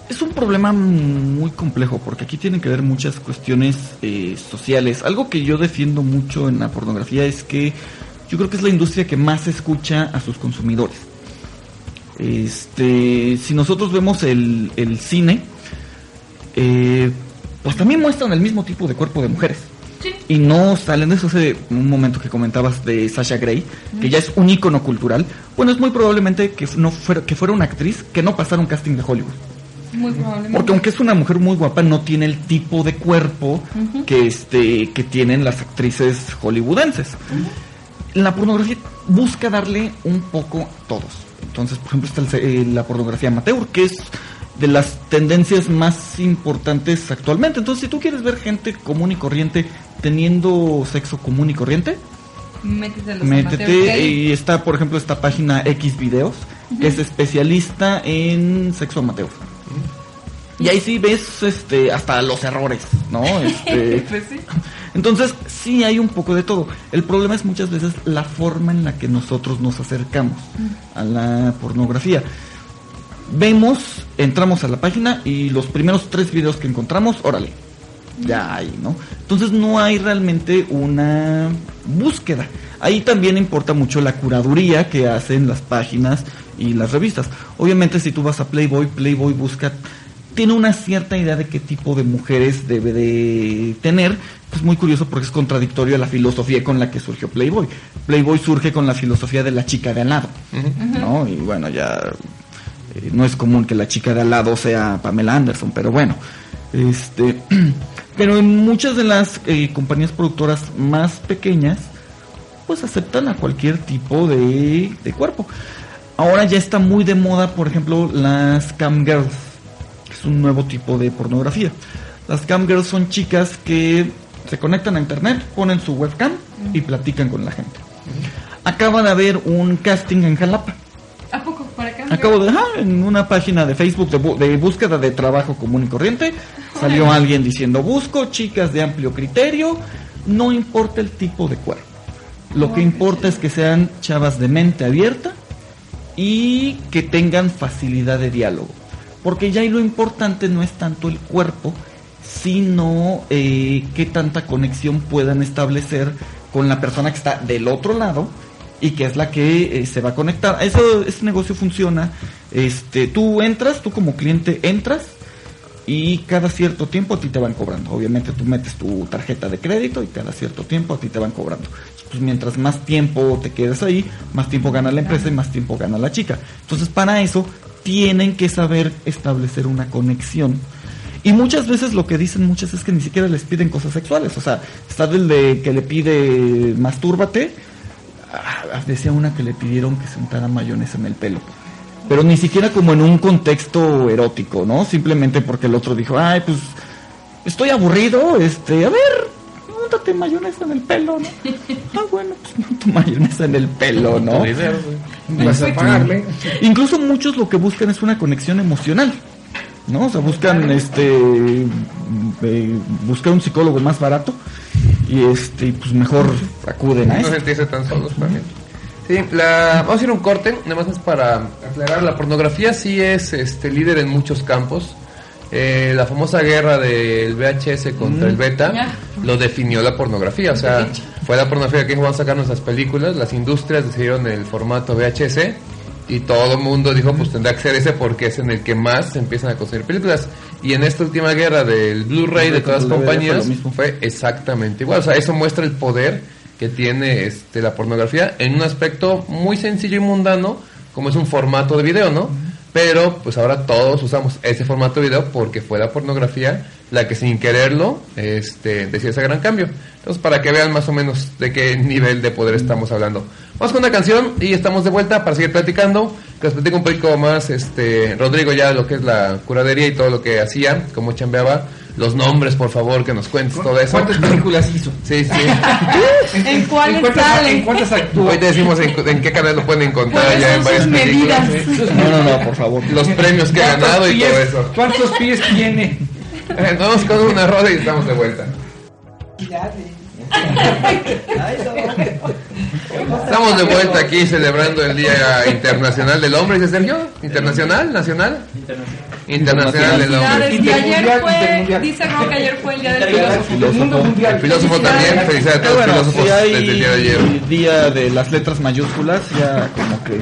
Es un problema muy complejo porque aquí tienen que ver muchas cuestiones eh, sociales. Algo que yo defiendo mucho en la pornografía es que yo creo que es la industria que más escucha a sus consumidores. Este, si nosotros vemos el, el cine, eh, pues también muestran el mismo tipo de cuerpo de mujeres. Sí. Y no salen de eso hace un momento que comentabas de Sasha Grey, que ya es un ícono cultural. Bueno, es muy probablemente que no fuera, que fuera una actriz que no pasara un casting de Hollywood. Muy probablemente. Porque aunque es una mujer muy guapa, no tiene el tipo de cuerpo que este que tienen las actrices hollywoodenses. La pornografía busca darle un poco a todos. Entonces, por ejemplo, está el eh, la pornografía amateur, que es de las tendencias más importantes actualmente. Entonces, si tú quieres ver gente común y corriente teniendo sexo común y corriente, Métete los Métete y está, por ejemplo, esta página X videos, que es especialista en sexo amateur. Y ahí sí ves este hasta los errores, ¿no? Este, Pues sí. entonces, sí hay un poco de todo. El problema es muchas veces la forma en la que nosotros nos acercamos a la pornografía. Vemos, entramos a la página y los primeros tres videos que encontramos, órale, ya hay, ¿no? Entonces no hay realmente una búsqueda. Ahí también importa mucho la curaduría que hacen las páginas y las revistas. Obviamente si tú vas a Playboy, Playboy busca, tiene una cierta idea de qué tipo de mujeres debe de tener. Es muy curioso porque es contradictorio a la filosofía con la que surgió Playboy. Playboy surge con la filosofía de la chica de al lado, ¿no? Y bueno, ya eh, no es común que la chica de al lado sea Pamela Anderson, pero bueno, este, pero en muchas de las eh, compañías productoras más pequeñas, pues aceptan a cualquier tipo de, de cuerpo. Ahora ya está muy de moda, por ejemplo, las cam girls, es un nuevo tipo de pornografía. Las cam girls son chicas que se conectan a internet, ponen su webcam y platican con la gente. Acaba de haber un casting en Jalapa. ¿A poco? ¿Para? Acabo de, ajá, en una página de Facebook de, bu- de búsqueda de trabajo común y corriente, salió alguien diciendo, busco chicas de amplio criterio, no importa el tipo de cuerpo. Lo que importa es que sean chavas de mente abierta y que tengan facilidad de diálogo. Porque ya ahí lo importante no es tanto el cuerpo, sino eh, qué tanta conexión puedan establecer con la persona que está del otro lado y que es la que eh, se va a conectar. Eso, ese negocio funciona. Este, tú entras, tú como cliente entras y cada cierto tiempo a ti te van cobrando. Obviamente tú metes tu tarjeta de crédito y cada cierto tiempo a ti te van cobrando. Pues mientras más tiempo te quedes ahí, más tiempo gana la empresa y más tiempo gana la chica. Entonces para eso tienen que saber establecer una conexión. Y muchas veces lo que dicen muchas es que ni siquiera les piden cosas sexuales. O sea, está del de que le pide mastúrbate. Ah, decía una que le pidieron que se untara mayonesa en el pelo. Pero ni siquiera como en un contexto erótico, ¿no? Simplemente porque el otro dijo, ay, pues estoy aburrido, este, a ver, úntate mayonesa en el pelo, ¿no? Ah, bueno, pues monto mayonesa en el pelo, ¿no? Vas a pagarle. Incluso muchos lo que buscan es una conexión emocional. ¿No? O sea, buscan este eh, buscar un psicólogo más barato y este pues mejor acuden a No eso. sentirse tan solos también. Sí, la, vamos a ir a un corte, nada más es para aclarar, la pornografía sí es este líder en muchos campos. Eh, la famosa guerra del VHS contra el beta lo definió la pornografía, o sea, fue la pornografía que van a sacar nuestras películas, las industrias decidieron el formato VHS y todo el mundo dijo pues tendrá que ser ese porque es en el que más se empiezan a construir películas. Y en esta última guerra del Blu-ray de todas las compañías fue exactamente igual, o sea, eso muestra el poder que tiene este la pornografía en un aspecto muy sencillo y mundano como es un formato de video, ¿no? Pero pues ahora todos usamos ese formato de video porque fue la pornografía la que sin quererlo este decía ese gran cambio. Entonces, para que vean más o menos de qué nivel de poder estamos hablando. Vamos con una canción y estamos de vuelta para seguir platicando. Que les platico un poco más, este, Rodrigo, ya lo que es la curadería y todo lo que hacía, cómo chambeaba. Los nombres, por favor, que nos cuentes todo eso. ¿Cuántas películas hizo? Sí, sí. ¿En cuáles cuántas, salen? ¿En cuántas actuó? Hoy te decimos en, en qué canal lo pueden encontrar ¿Cuáles ya en varias sus películas. medidas? No, no, no, por favor. Los premios que ha ¿Cuántos ganado y todo eso. ¿Cuántos pies tiene? Eh, Vamos con una roda y estamos de vuelta. Estamos de vuelta aquí celebrando el Día Internacional del Hombre, dice Sergio. ¿Internacional? ¿Nacional? Internacional del Hombre. Y ayer fue, dice Ron que ayer fue el día del filósofo. El mundo mundial. El filósofo también, felicidades a todos los filósofos desde el día de ayer. día de las letras mayúsculas, ya como que...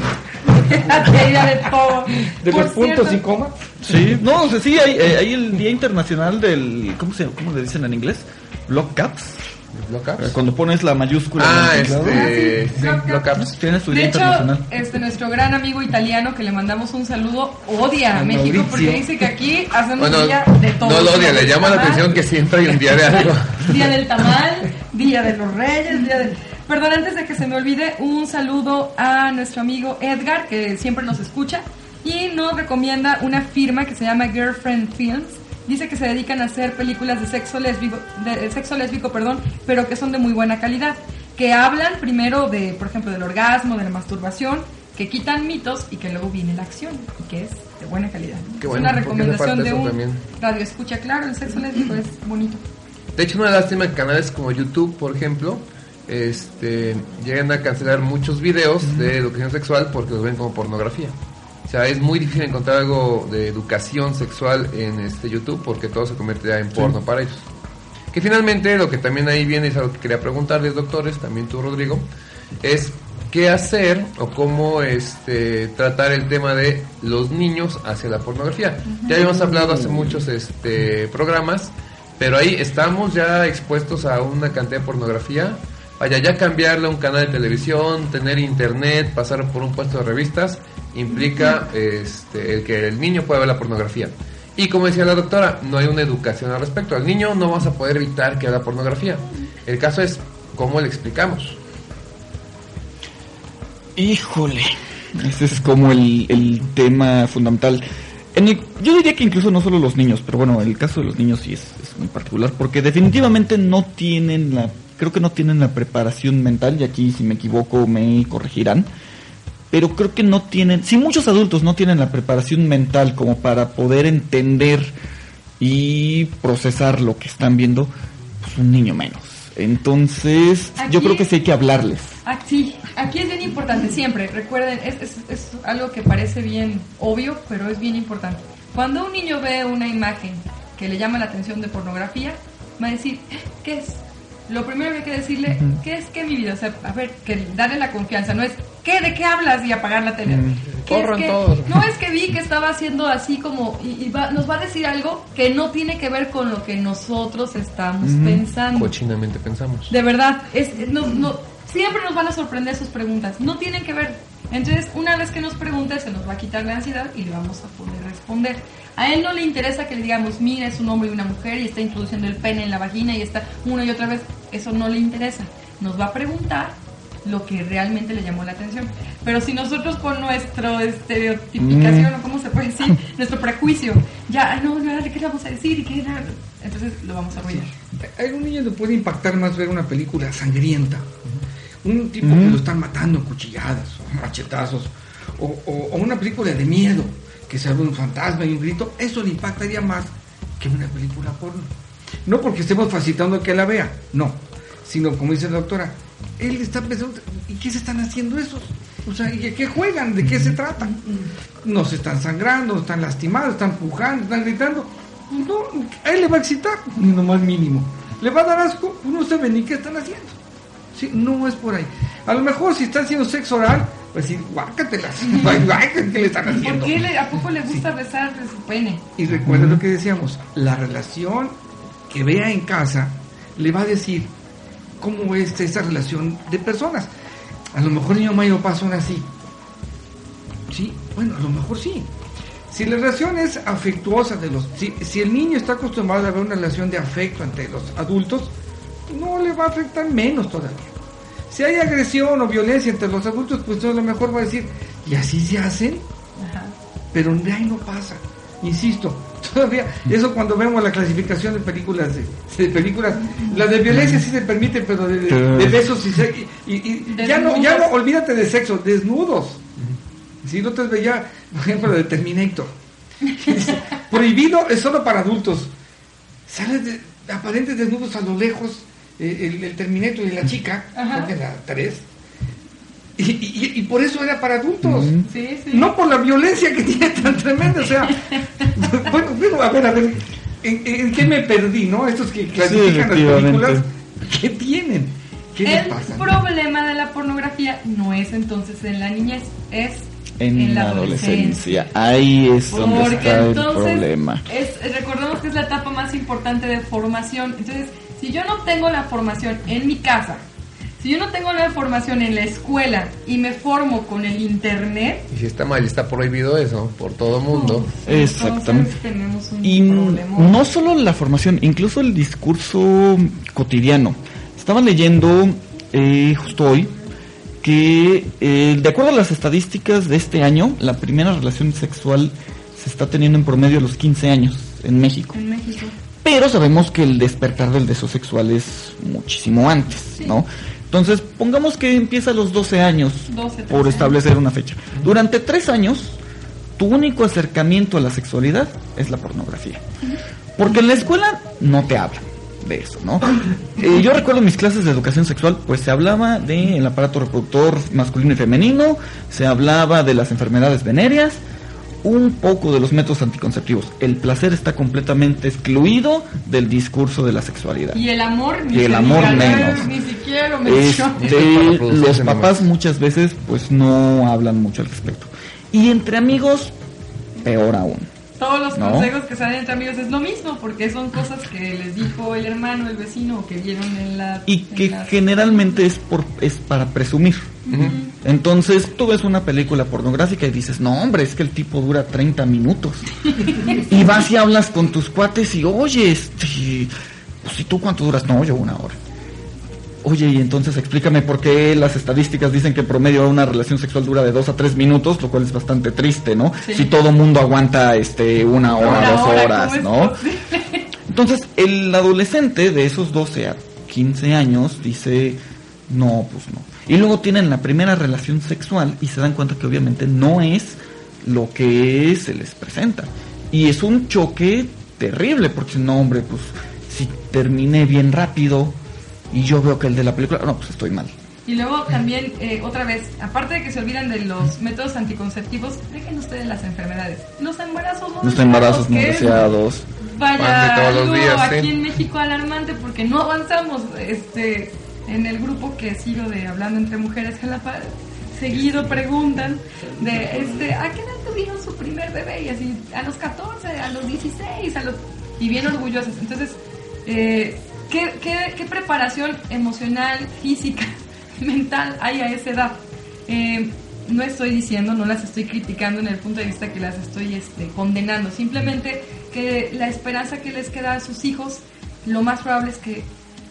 De todo. De Por los puntos y comas. Sí, no, o sea, sí, hay, eh, hay el Día Internacional del... ¿Cómo, se, ¿Cómo le dicen en inglés? Block caps. ¿Lockups? Eh, Cuando pones la mayúscula Ah, en el teclado. este. Sí, Lockups. lockups. Tienes tu De Día hecho, Internacional. este nuestro gran amigo italiano que le mandamos un saludo odia a México Mauricio. porque dice que aquí hacemos Bueno, día de todo. no lo odia, le llama la atención que siempre hay un día de algo. Día del tamal, día de los reyes, día del... Perdón, antes de que se me olvide, un saludo a nuestro amigo Edgar, que siempre nos escucha, y nos recomienda una firma que se llama Girlfriend Films. Dice que se dedican a hacer películas de sexo lésbico, de sexo lésbico, perdón, pero que son de muy buena calidad. Que hablan primero de, por ejemplo, del orgasmo, de la masturbación, que quitan mitos y que luego viene la acción, y que es de buena calidad. Qué es bueno, una recomendación de un también. radio escucha, claro, el sexo lésbico es bonito. De hecho, una lástima que canales como YouTube, por ejemplo, este, llegan a cancelar muchos videos de educación sexual porque los ven como pornografía. O sea, es muy difícil encontrar algo de educación sexual en este YouTube porque todo se convierte ya en porno para ellos. Que finalmente lo que también ahí viene es algo que quería preguntarles, doctores, también tú, Rodrigo, es qué hacer o cómo este, tratar el tema de los niños hacia la pornografía. Ya habíamos hablado hace muchos este, programas, pero ahí estamos ya expuestos a una cantidad de pornografía. Vaya, ya cambiarle a un canal de televisión, tener internet, pasar por un puesto de revistas, implica este, el que el niño pueda ver la pornografía. Y como decía la doctora, no hay una educación al respecto. Al niño no vamos a poder evitar que haga pornografía. El caso es cómo le explicamos. Híjole, ese es como el, el tema fundamental. En el- yo diría que incluso no solo los niños, pero bueno, el caso de los niños sí es, es muy particular, porque definitivamente no tienen la, creo que no tienen la preparación mental, y aquí si me equivoco me corregirán, pero creo que no tienen, si muchos adultos no tienen la preparación mental como para poder entender y procesar lo que están viendo, pues un niño menos. Entonces, yo Aquí- creo que sí hay que hablarles. Sí, aquí es bien importante, siempre, recuerden, es, es, es algo que parece bien obvio, pero es bien importante. Cuando un niño ve una imagen que le llama la atención de pornografía, va a decir, ¿qué es? Lo primero que hay que decirle, ¿qué es que mi vida? O sea, a ver, que darle la confianza, no es, ¿qué? ¿De qué hablas? Y apagar la tele. ¿Qué es Corran que- todos. No es que vi que estaba haciendo así como, y, y va- nos va a decir algo que no tiene que ver con lo que nosotros estamos pensando. Cochinamente pensamos. De verdad, es, no, no, siempre nos van a sorprender sus preguntas. No tienen que ver. Entonces, una vez que nos pregunte, se nos va a quitar la ansiedad y le vamos a poder responder. A él no le interesa que le digamos, mira, es un hombre y una mujer y está introduciendo el pene en la vagina y está una y otra vez. Eso no le interesa. Nos va a preguntar lo que realmente le llamó la atención. Pero si nosotros con nuestro estereotipicación, o cómo se puede decir, nuestro prejuicio, ya, "Ay, no, no, ¿de qué le vamos a decir? ¿Y qué? Entonces lo vamos a arruinar. A un niño le puede impactar más ver una película sangrienta. Un tipo que lo están matando cuchilladas, o machetazos. O, o- o una película de miedo, que se un fantasma y un grito. Eso le impactaría más que una película porno. No porque estemos facilitando que la vea, no. Sino, como dice la doctora, él está pensando, ¿y qué se están haciendo esos? O sea, ¿y a qué juegan? ¿De qué se trata? No se están sangrando, están lastimados, están pujando, están gritando. No, a él le va a excitar, ni lo más mínimo. Le va a dar asco, no sabe ni qué están haciendo. Sí, no es por ahí. A lo mejor si están haciendo sexo oral, va a decir, guácatelas, ¿qué le están ¿Por haciendo? qué le- a poco le gusta besar de su pene? Y recuerda lo que decíamos, la relación que vea en casa le va a decir cómo es esa relación de personas. A lo mejor niño mayo pasa son así. Sí, bueno, a lo mejor sí. Si la relación es afectuosa de los... Si, si el niño está acostumbrado a ver una relación de afecto entre los adultos, no le va a afectar menos todavía. Si hay agresión o violencia entre los adultos, pues a lo mejor va a decir, ¿y así se hacen? Ajá. pero de ahí no pasa. Insisto, todavía, eso cuando vemos la clasificación de películas, de, de películas, las de violencia sí se permite, pero de, de- de besos y, se- y, ya no, ya no, olvídate de sexo, desnudos. Si no te veía, por ejemplo, la de Terminator. Prohibido es solo para adultos. Sale de aparentes desnudos a lo lejos el, el Terminator y la chica, Ajá. creo que la 3. Y, y- y por eso era para adultos. Sí, sí. No por la violencia que tiene tan tremenda, o sea, bueno, bueno, a ver, a ver, ¿en, en qué me perdí, no? Estos que clasifican las películas, ¿qué tienen? ¿Qué les El pasa? problema de la pornografía no es entonces en la niñez, es En, la adolescencia. Ahí es donde Porque está el entonces, problema. es, recordemos que es la etapa más importante de formación. Entonces, si yo no tengo la formación en mi casa, si yo no tengo la formación en la escuela y me formo con el internet, Y si está mal, está prohibido eso por todo mundo. Exactamente. entonces tenemos un Y problema. no solo la formación, incluso el discurso cotidiano. Estaba leyendo eh, justo hoy que eh, de acuerdo a las estadísticas de este año, la primera relación sexual se está teniendo en promedio a los 15 años en México. En México. Pero sabemos que el despertar del deseo sexual es muchísimo antes, ¿no? Entonces, pongamos que empieza a los 12 años 12, por 13 establecer una fecha. Durante tres años, tu único acercamiento a la sexualidad es la pornografía. Porque en la escuela no te hablan de eso, ¿no? Eh, yo recuerdo mis clases de educación sexual, pues se hablaba del aparato reproductor masculino y femenino, se hablaba de las enfermedades venéreas, un poco de los métodos anticonceptivos. El placer está completamente excluido del discurso de la sexualidad. Y el amor, ni Y el amor menos. Ni siquiera lo Este, los nomás. papás muchas veces pues no hablan mucho al respecto. Y entre amigos, peor aún. Todos los ¿No? consejos que salen entre amigos es lo mismo, porque son cosas que les dijo el hermano, el vecino, o que vieron en la... Y en que la- generalmente es por es para presumir. Entonces tú ves una película pornográfica y dices, no hombre, es que el tipo dura 30 minutos. y vas y hablas con tus cuates y, oye, este, pues, ¿y tú cuánto duras? No, yo una hora. Oye, y entonces explícame por qué las estadísticas dicen que en promedio una relación sexual dura de dos a tres minutos, lo cual es bastante triste, ¿no? Sí. Si todo mundo aguanta este una hora, Una dos hora, horas, ¿cómo es ¿no? Entonces, el adolescente de esos 12 a 15 años dice, no, pues no. Y luego tienen la primera relación sexual y se dan cuenta que obviamente no es lo que se les presenta. Y es un choque terrible, porque no, hombre, pues si terminé bien rápido y yo veo que el de la película, no, pues estoy mal. Y luego también, eh, otra vez, aparte de que se olvidan de los métodos anticonceptivos, dejen ustedes las enfermedades. Los embarazos no Los embarazos no deseados. Vaya, todos los algo días, aquí sí. en México alarmante porque no avanzamos. Este, en el grupo que sigo de Hablando entre Mujeres Jalapa, seguido preguntan de, este, ¿a qué edad tuvieron su primer bebé? Y así, a los 14, a los 16, a los... Y bien orgullosas. Entonces, eh, ¿qué, preparación emocional, física, mental hay a esa edad? Eh, no estoy diciendo, no las estoy criticando en el punto de vista que las estoy este, condenando, simplemente que la esperanza que les queda a sus hijos, lo más probable es que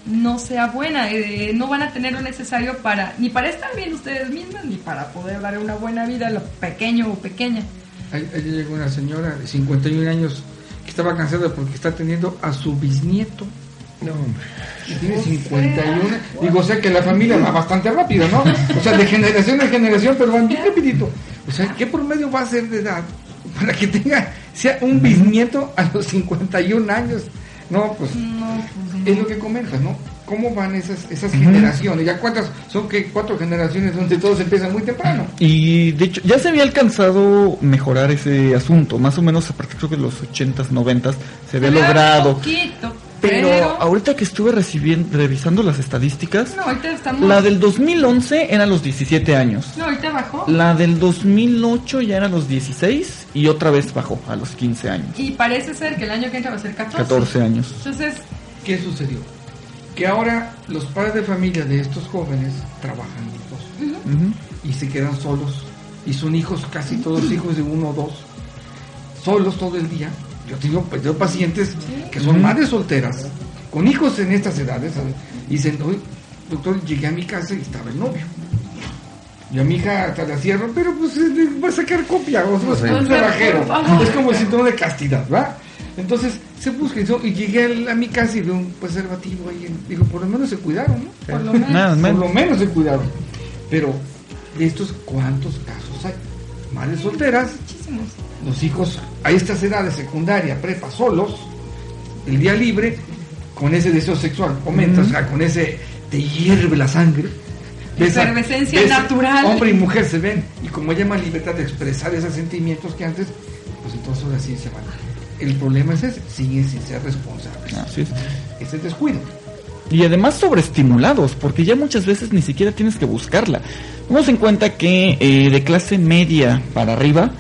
no sea buena, eh, no van a tener lo necesario para, ni para estar bien ustedes mismas, ni para poder dar una buena vida a lo pequeño o pequeña. Ahí, llegó una señora de 51 años que estaba cansada porque está teniendo a su bisnieto. No, hombre. Y tiene 51. Digo, o sea que la familia va bastante rápido, ¿no? O sea, de generación en generación, pero van bien rapidito. O sea, ¿qué promedio va a ser de edad para que tenga, sea un bisnieto a los 51 años? No, pues No, pues, es lo que comentas, ¿no? ¿Cómo van esas, esas generaciones? ¿Ya cuántas? Son que cuatro generaciones donde todos empiezan muy temprano. Y de hecho, ya se había alcanzado mejorar ese asunto. Más o menos a partir creo que de los 80s, 90s se había Había logrado. poquito, Pero pero, ahorita que estuve recibiendo, revisando las estadísticas, no, ahorita estamos, la del 2011 era los 17 años. no, ahorita bajó. La del 2008 ya era los 16 y otra vez bajó a los 15 años. Y parece ser que el año que entra va a ser 14. 14 años. Entonces, ¿Qué sucedió? Que ahora los padres de familia de estos jóvenes trabajan los dos y se quedan solos y son hijos, casi todos hijos de uno o dos, solos todo el día. Yo tengo, pues, tengo pacientes que son madres solteras, con hijos en estas edades, ¿sabes? y dicen, doctor, llegué a mi casa y estaba el novio. Yo a mi hija hasta la cierro, pero pues eh, va a sacar copia, o sea, es Pues, un trabajero. Favor. Es como el síntoma de castidad, ¿va? Entonces se busca y y llegué a, mi casa y veo un preservativo ahí. digo, por lo menos se cuidaron, ¿no? por lo menos. Nada Por lo menos se cuidaron. Pero, de estos, ¿cuántos casos hay? Madres solteras, Muchísimos. los hijos a estas edades, secundaria, prepa, solos, el día libre, con ese deseo sexual, comentas, o sea, con ese, te hierve la sangre. A- Efervescencia natural. Hombre y mujer se ven, y como hay más libertad de expresar esos sentimientos que antes, pues entonces ahora sí se van. El problema es ese, siguen sin ser responsables. Así es. Ese descuido. Y además sobreestimulados, porque ya muchas veces ni siquiera tienes que buscarla. Tomemos en cuenta que eh, de clase media para arriba,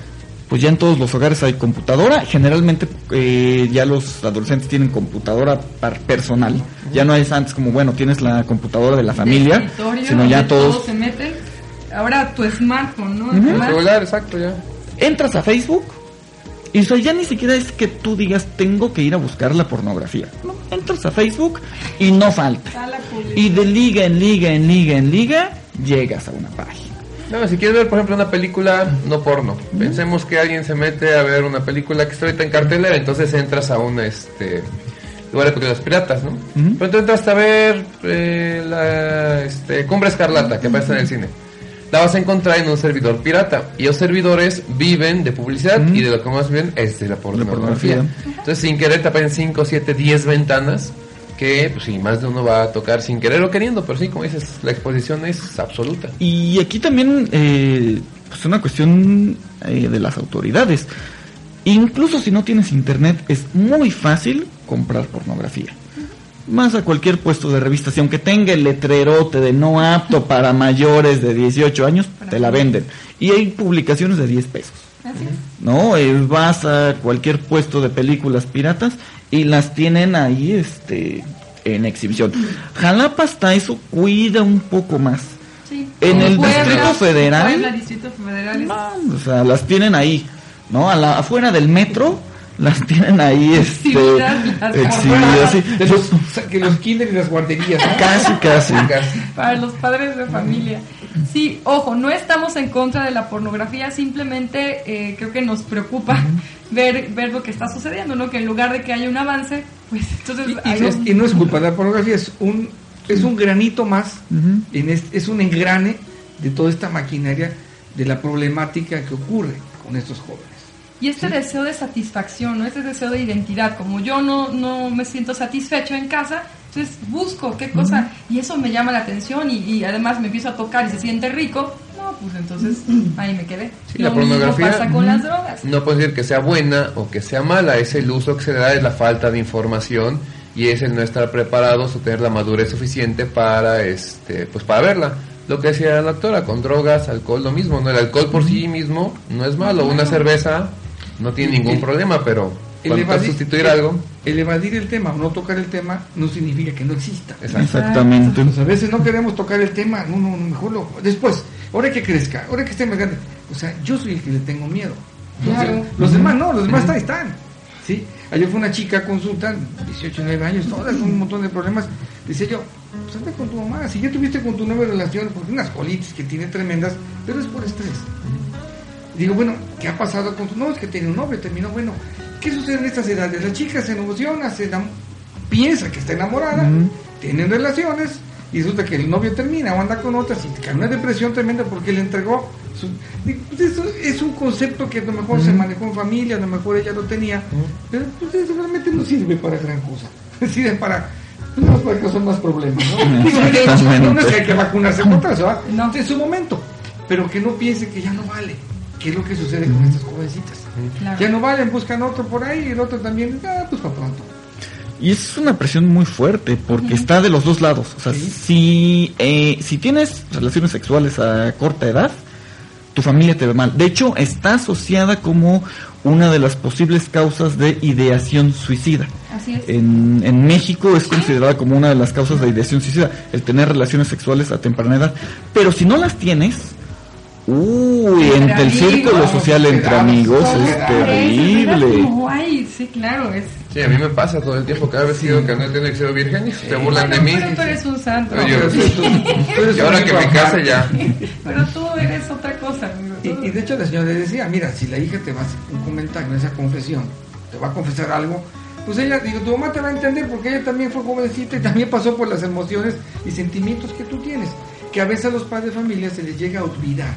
pues ya en todos los hogares hay computadora. Generalmente eh, ya los adolescentes tienen computadora par- personal. Ya no es antes como, bueno, tienes la computadora de la familia, sino ya donde todos... se meten. Ahora tu smartphone, ¿no? Ujú. El celular, exacto, ya. Entras a Facebook y o sea, ya ni siquiera es que tú digas tengo que ir a buscar la pornografía. No, entras a Facebook y no falta. Y de liga en liga en liga en liga llegas a una página. No, si quieres ver, por ejemplo, una película no porno, pensemos que alguien se mete a ver una película que está ahorita en cartelera, entonces entras a un este, lugar de películas piratas, ¿no? Pero tú entras a ver eh, la este, Cumbre Escarlata que aparece en el cine. La vas a encontrar en un servidor pirata. Y los servidores viven de publicidad y de lo que más viven es de la pornografía. pornografía. Entonces, sin querer, te aparecen 5, 7, 10 ventanas que, pues sí, más de uno va a tocar sin querer o queriendo, pero sí, como dices, la exposición es absoluta. Y aquí también eh, pues una cuestión eh, de las autoridades. Incluso si no tienes internet es muy fácil comprar pornografía. Más a cualquier puesto de revistas, y aunque tenga el letrerote de no apto para mayores de 18 años, te la venden. Y hay publicaciones de 10 pesos. Así es. ¿no? Eh, vas a cualquier puesto de películas piratas y las tienen ahí este en exhibición. Jalapa hasta eso cuida un poco más. Sí. En el Puebla, Distrito Federal. Puebla, Distrito Federal. es- O sea, las tienen ahí, ¿no? A la, afuera del metro las tienen ahí este Exhibidas las exhibidas, sí. De los, que los kinder y las guarderías. ¿no? Casi, casi. Para los padres de familia. Sí, ojo, no estamos en contra de la pornografía, simplemente eh, creo que nos preocupa ver, ver lo que está sucediendo, ¿no? Que en lugar de que haya un avance, pues entonces... Y, hay y es- un- y no es culpa, la pornografía es un, es un granito más, en este- es un engrane de toda esta maquinaria de la problemática que ocurre con estos jóvenes. Y este deseo de satisfacción, ¿no? Este deseo de identidad, como yo no, no me siento satisfecho en casa, Entonces busco qué cosa y eso me llama la atención y, y además me empiezo a tocar y se siente rico. No, pues entonces ahí me quedé. Sí, Lo la mismo pornografía pasa con las drogas. no puedo decir que sea buena o que sea mala, es el uso que se le da, es la falta de información y es el no estar preparados o tener la madurez suficiente para este pues para verla. Lo que decía la doctora, con drogas, alcohol, lo mismo, ¿no? El alcohol por sí mismo no es malo, una cerveza no tiene ningún El- problema, pero El cuando evadir- sustituir el- algo, El evadir el tema o no tocar el tema no significa que no exista. Exactamente. A veces no queremos tocar el tema, no, no, no, mejor lo, después, ahora que crezca, ahora que esté más grande. O sea, yo soy el que le tengo miedo. Los, Claro. los demás no, los demás ahí están. ¿sí? Ayer fue una chica a consulta, 18, 9 años, todas con un montón de problemas. Dice yo, pues anda con tu mamá, si ya tuviste con tu nueva relación, porque unas colitis que tiene tremendas, pero es por estrés. Digo, bueno, ¿qué ha pasado con tu No, es que tiene un novio, terminó, bueno, ¿qué sucede en estas edades? La chica se emociona, se enam- piensa que está enamorada, tienen relaciones, y resulta que el novio termina o anda con otras y cae una depresión tremenda porque le entregó su... Pues eso es un concepto que a lo mejor se manejó en familia, a lo mejor ella lo tenía, pero pues eso realmente no sirve para gran cosa. Sirve para... pues, No, para causar más problemas, ¿no? Es que hay que vacunarse contra eso, ¿ah? No. En su momento. Pero que no piense que ya no vale. ¿Qué es lo que sucede con estas jovencitas? Claro. Ya no valen, buscan otro por ahí y el otro también, ah, pues para pronto. Y es una presión muy fuerte porque está de los dos lados. O sea, Sí. si, eh, si tienes relaciones sexuales a corta edad, tu familia te ve mal. De hecho, está asociada como una de las posibles causas de ideación suicida. Así es. En, en México es considerada como una de las causas de ideación suicida, el tener relaciones sexuales a temprana edad. Pero si no las tienes, uy, Entre entre el círculo social entre amigos es terrible. Como, ay, sí, claro, es... Sí, a mí me pasa todo el tiempo, cada vez que digo que no que ser virgen y se burlan de mí. Pero tú eres un santo. Pero tú- tú- eres Y ahora que me case ya. Pero tú eres otra cosa. amigo. Y, y de hecho la señora le decía, mira, si la hija te va a hacer un comentario en esa confesión, te va a confesar algo, pues ella, digo, tu mamá te va a entender porque ella también fue jovencita y también pasó por las emociones y sentimientos que tú tienes, que a veces a los padres de familia se les llega a olvidar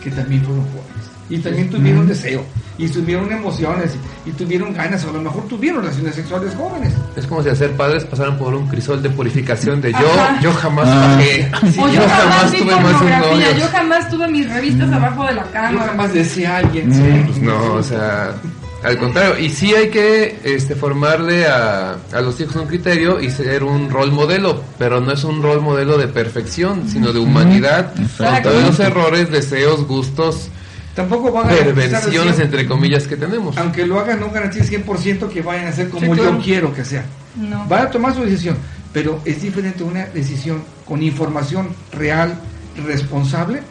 que también fueron jóvenes y también tuvieron deseo y tuvieron emociones y, tuvieron ganas, o a lo mejor tuvieron relaciones sexuales jóvenes. Es como si hacer padres pasaran por un crisol de purificación de yo, Ajá. yo jamás Ah. yo jamás tuve más yo jamás tuve mis revistas abajo de la cama. Yo jamás deseé a alguien. Mm, sí. Pues no, o sea, al contrario. Y sí hay que este, formarle a, a los hijos un criterio y ser un rol modelo, pero no es un rol modelo de perfección, sino de humanidad. Con todos los errores, deseos, gustos, Tampoco van a perversiones, entre comillas, que tenemos. aunque lo hagan, no garantiza 100% que vayan a ser como Sí, claro. yo quiero que sea. No. Van a tomar su decisión, pero es diferente una decisión con información real, responsable,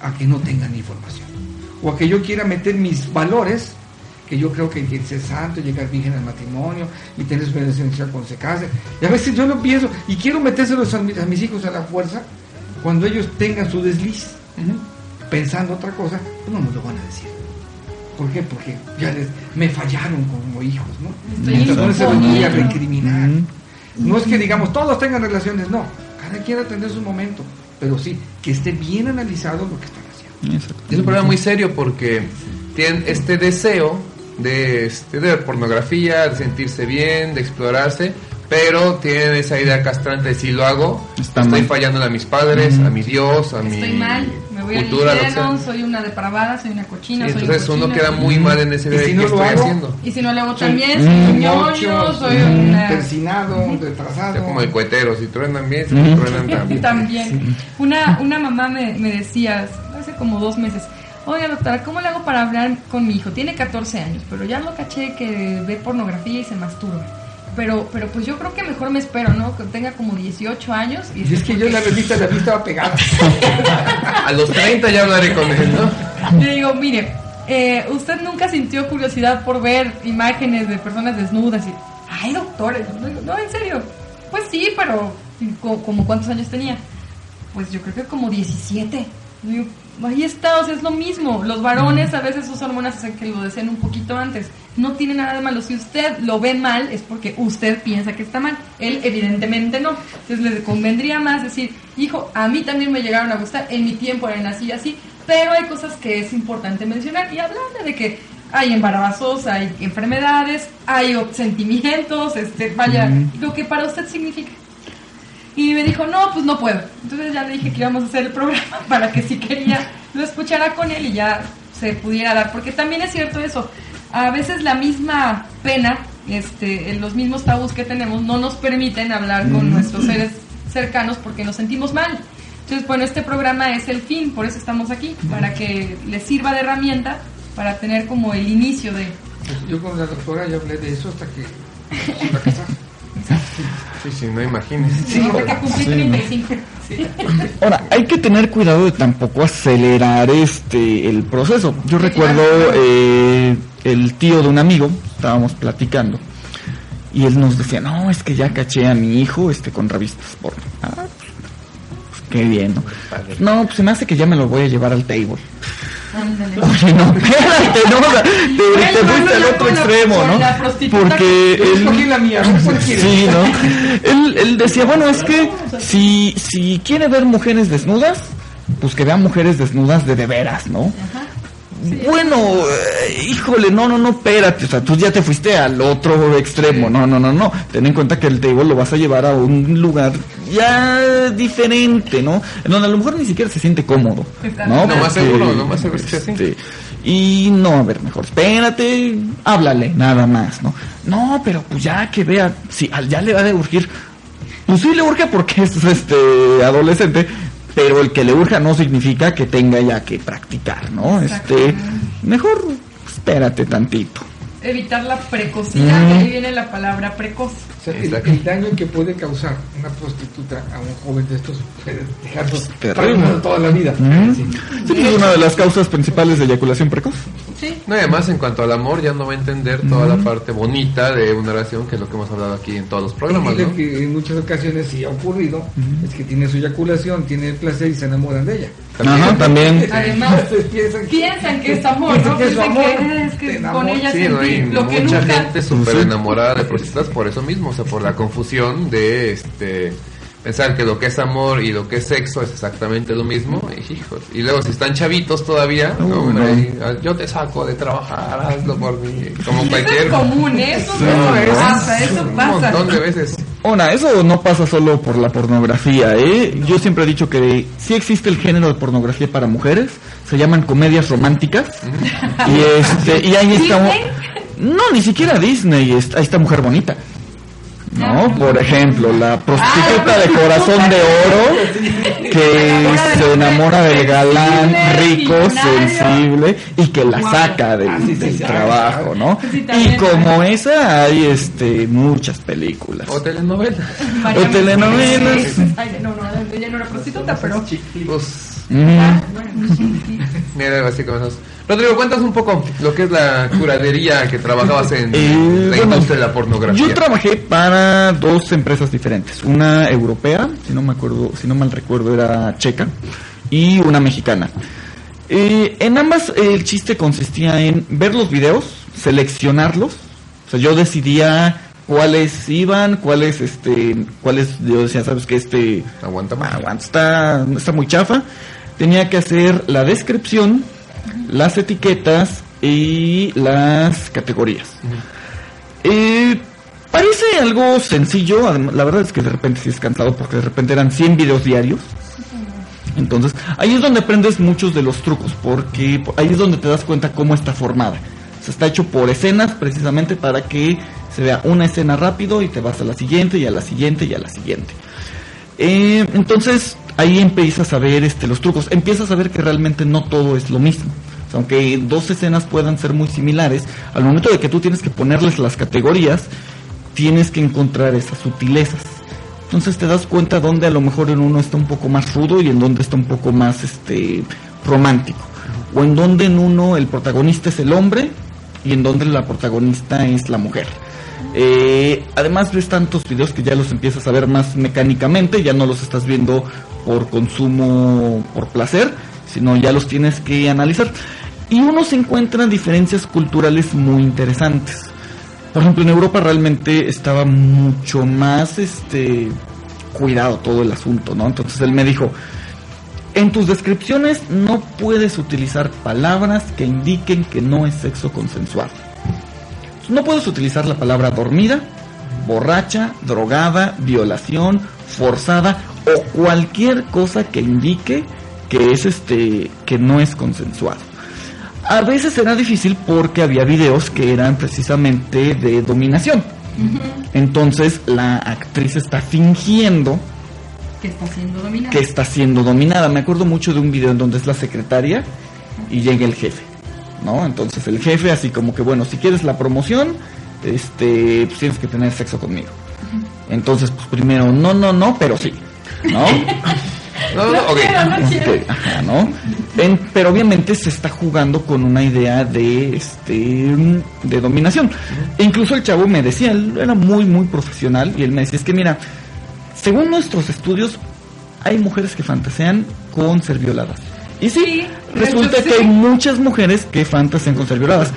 a que no tengan información. O a que yo quiera meter mis valores, que yo creo que hay que ser santo, llegar virgen al matrimonio y tener su relación sexual cuando se case. Y a veces yo lo pienso y quiero metérselos a, mi- a mis hijos a la fuerza cuando ellos tengan su desliz, pensando otra cosa, pues no nos lo van a decir. ¿Por qué? Porque ya les, me fallaron como hijos, ¿no? Estoy Entonces no se los voy a recriminar. Mm. No es que digamos todos tengan relaciones, no. Cada quien atender su momento. Pero sí, que esté bien analizado lo que están haciendo. Exacto. Es un problema muy serio porque tienen este deseo de, este, de ver pornografía, de sentirse bien, de explorarse, pero tienen esa idea castrante de si lo hago, Está estoy mal. fallando a mis padres, a mi Dios, a mi Estoy mal, me voy cultura, al infierno, sea. soy una depravada, soy una cochina, Sí, soy entonces un uno queda soy- muy mal en ese Y de si no lo estoy hago, haciendo. Y si no lo hago también, soy un ñoño, soy un una... persinado, retrasado. Ya como el cohetero, si truenan bien, si truenan también. También. Una, una mamá me, me decía hace como dos meses, oiga doctora, ¿cómo le hago para hablar con mi hijo? Tiene 14 años, pero ya lo caché que ve pornografía y se masturba. Pero, pero pues yo creo que mejor me espero, ¿no? Que tenga como 18 años. Y, Y es que yo la revista la estaba pegada. A los 30 ya hablaré con él, ¿no? Le digo, mire, eh, usted nunca sintió curiosidad por ver imágenes de personas desnudas y, ay, doctor, no, no, en serio. Pues sí, pero co- como cuántos años tenía. Pues yo creo que como 17. Digo, ahí está, o sea, es lo mismo. Los varones a veces sus hormonas hacen que lo deseen un poquito antes. No tiene nada de malo. Si usted lo ve mal, es porque usted piensa que está mal. Él, evidentemente, no. Entonces, le convendría más decir, hijo, a mí también me llegaron a gustar. En mi tiempo eran así y así. Pero hay cosas que es importante mencionar y hablarle de que hay embarazos, hay enfermedades, hay sentimientos, este, vaya, lo que para usted significa. Y me dijo, no, pues no puedo. Entonces ya le dije que íbamos a hacer el programa para que si quería lo escuchara con él y ya se pudiera dar. Porque también es cierto eso. A veces la misma pena, este, los mismos tabús que tenemos, no nos permiten hablar con nuestros seres cercanos porque nos sentimos mal. Entonces, bueno, este programa es el fin, por eso estamos aquí, para que les sirva de herramienta para tener como el inicio de... Pues yo con la doctora ya hablé de eso hasta que Sí, sí, no imagines. Sí, porque cumplí 35. Sí. Ahora, hay que tener cuidado de tampoco acelerar este el proceso. Yo recuerdo eh, el tío de un amigo, estábamos platicando, y él nos decía, no, es que ya caché a mi hijo este con revistas porno. Ah, pues, pues, qué bien, ¿no? No, pues se me hace que ya me lo voy a llevar al table. Oye, no, espérate, no, o sea, te, te fuiste al otro extremo, ¿no? Porque él, la mía, sí, ¿no? Él, él decía, bueno, es que si, si quiere ver mujeres desnudas, pues que vea mujeres desnudas de de veras, ¿no? Bueno, eh, híjole, no, no, no, espérate, o sea, tú ya te fuiste al otro extremo, no, no, no, no, ten en cuenta que el table lo vas a llevar a un lugar ya diferente, ¿no? En donde a lo mejor ni siquiera se siente cómodo, ¿no? Lo más seguro, lo más seguro es que sí. este, y no, a ver, mejor, espérate, háblale, nada más, ¿no? No, pero pues ya que vea, si al ya le va a urgir, pues sí le urge porque es este adolescente, pero el que le urja no significa que tenga ya que practicar, ¿no? Este, mejor espérate tantito. Evitar la precocidad, Mm. ahí viene la palabra precoz. O sea, el, el daño que puede causar una prostituta a un joven de estos puede dejarlos terrible. traumados toda la vida. Mm. Sí. Sí, pues, es una de las causas principales de eyaculación precoz. Sí. No, y además en cuanto al amor ya no va a entender toda la parte bonita de una relación, que es lo que hemos hablado aquí en todos los programas, ¿no? que en muchas ocasiones sí ha ocurrido es que tiene su eyaculación, tiene el placer y se enamoran de ella. Ajá, también. Además, piensan que- piensan que es amor, ¿no? Piensan que es Piensan amor. que es que Te con ella Sí, sentí lo que mucha nunca. gente súper enamorada de prostitutas por eso mismo, o sea, por la confusión de este pensar que lo que es amor y lo que es sexo es exactamente lo mismo. Y, hijos, y luego si están chavitos todavía, no, Uh, hombre, no. ah, yo te saco de trabajar, hazlo por mí, como Eso cualquier es común, eso pasa, eso un pasa. montón de veces. Ahora, eso no pasa solo por la pornografía, ¿eh? Yo siempre he dicho que sí existe el género de pornografía para mujeres, se llaman comedias románticas, y este, y ahí está... ¿Disney? No, ni siquiera Disney, ahí está Mujer Bonita. ¿No? Por ejemplo, la prostituta de corazón de oro que se enamora del galán rico, sensible y que la saca del, Ah, del trabajo, ¿no? Y como esa hay este muchas películas. O telenovelas. O telenovelas. Mercedes. Ay, no, no, ella no era prostituta, pero. Pues, Mm. Ah, mira, así comenzamos. Rodrigo, cuéntanos un poco lo que es la curadería que trabajabas en Eh, la industria de la pornografía. Yo trabajé para dos empresas diferentes, una europea, si no me acuerdo, si no mal recuerdo era checa, y una mexicana. Eh, en ambas eh, el chiste consistía en ver los videos, seleccionarlos, o sea, yo decidía cuáles iban, cuáles este, cuáles yo decía, sabes que este Aguanta más. aguanta, está, está muy chafa. Tenía que hacer la descripción, las etiquetas y las categorías. Eh, parece algo sencillo, la verdad es que de repente sí es cansado porque de repente eran 100 videos diarios. Entonces, ahí es donde aprendes muchos de los trucos, porque ahí es donde te das cuenta cómo está formada. O sea, está hecho por escenas precisamente para que se vea una escena rápido y te vas a la siguiente y a la siguiente y a la siguiente. Eh, entonces ahí empiezas a ver este, los trucos, empiezas a ver que realmente no todo es lo mismo. Aunque dos escenas puedan ser muy similares, al momento de que tú tienes que ponerles las categorías, tienes que encontrar esas sutilezas. Entonces te das cuenta donde a lo mejor en uno está un poco más rudo y en donde está un poco más este romántico. O en donde en uno el protagonista es el hombre y en donde la protagonista es la mujer. Eh, además ves tantos videos que ya los empiezas a ver más mecánicamente, ya no los estás viendo por consumo, por placer, sino ya los tienes que analizar. Y uno se encuentra diferencias culturales muy interesantes. Por ejemplo, en Europa realmente estaba mucho más este cuidado todo el asunto, ¿no? Entonces él me dijo, En tus descripciones no puedes utilizar palabras que indiquen que no es sexo consensuado. No puedes utilizar la palabra dormida, borracha, drogada, violación, forzada o cualquier cosa que indique que es este que no es consensuado. A veces era difícil porque había videos que eran precisamente de dominación. Entonces la actriz está fingiendo Que está siendo dominada. que está siendo dominada. Me acuerdo mucho de un video en donde es la secretaria y llega el jefe, ¿no? Entonces el jefe así como que, bueno, si quieres la promoción, este, pues tienes que tener sexo conmigo. Entonces, pues primero, no, no, no, pero sí, ¿no? No, no, no, ok. quiero, no quiero. Ok, ajá, ¿no? En- pero obviamente se está jugando con una idea de este de dominación. E incluso el chavo me decía, él era muy muy profesional y él me decía, es que mira, según nuestros estudios hay mujeres que fantasean con ser violadas. Y sí, Sí, resulta que sí. hay muchas mujeres que fantasean con ser violadas.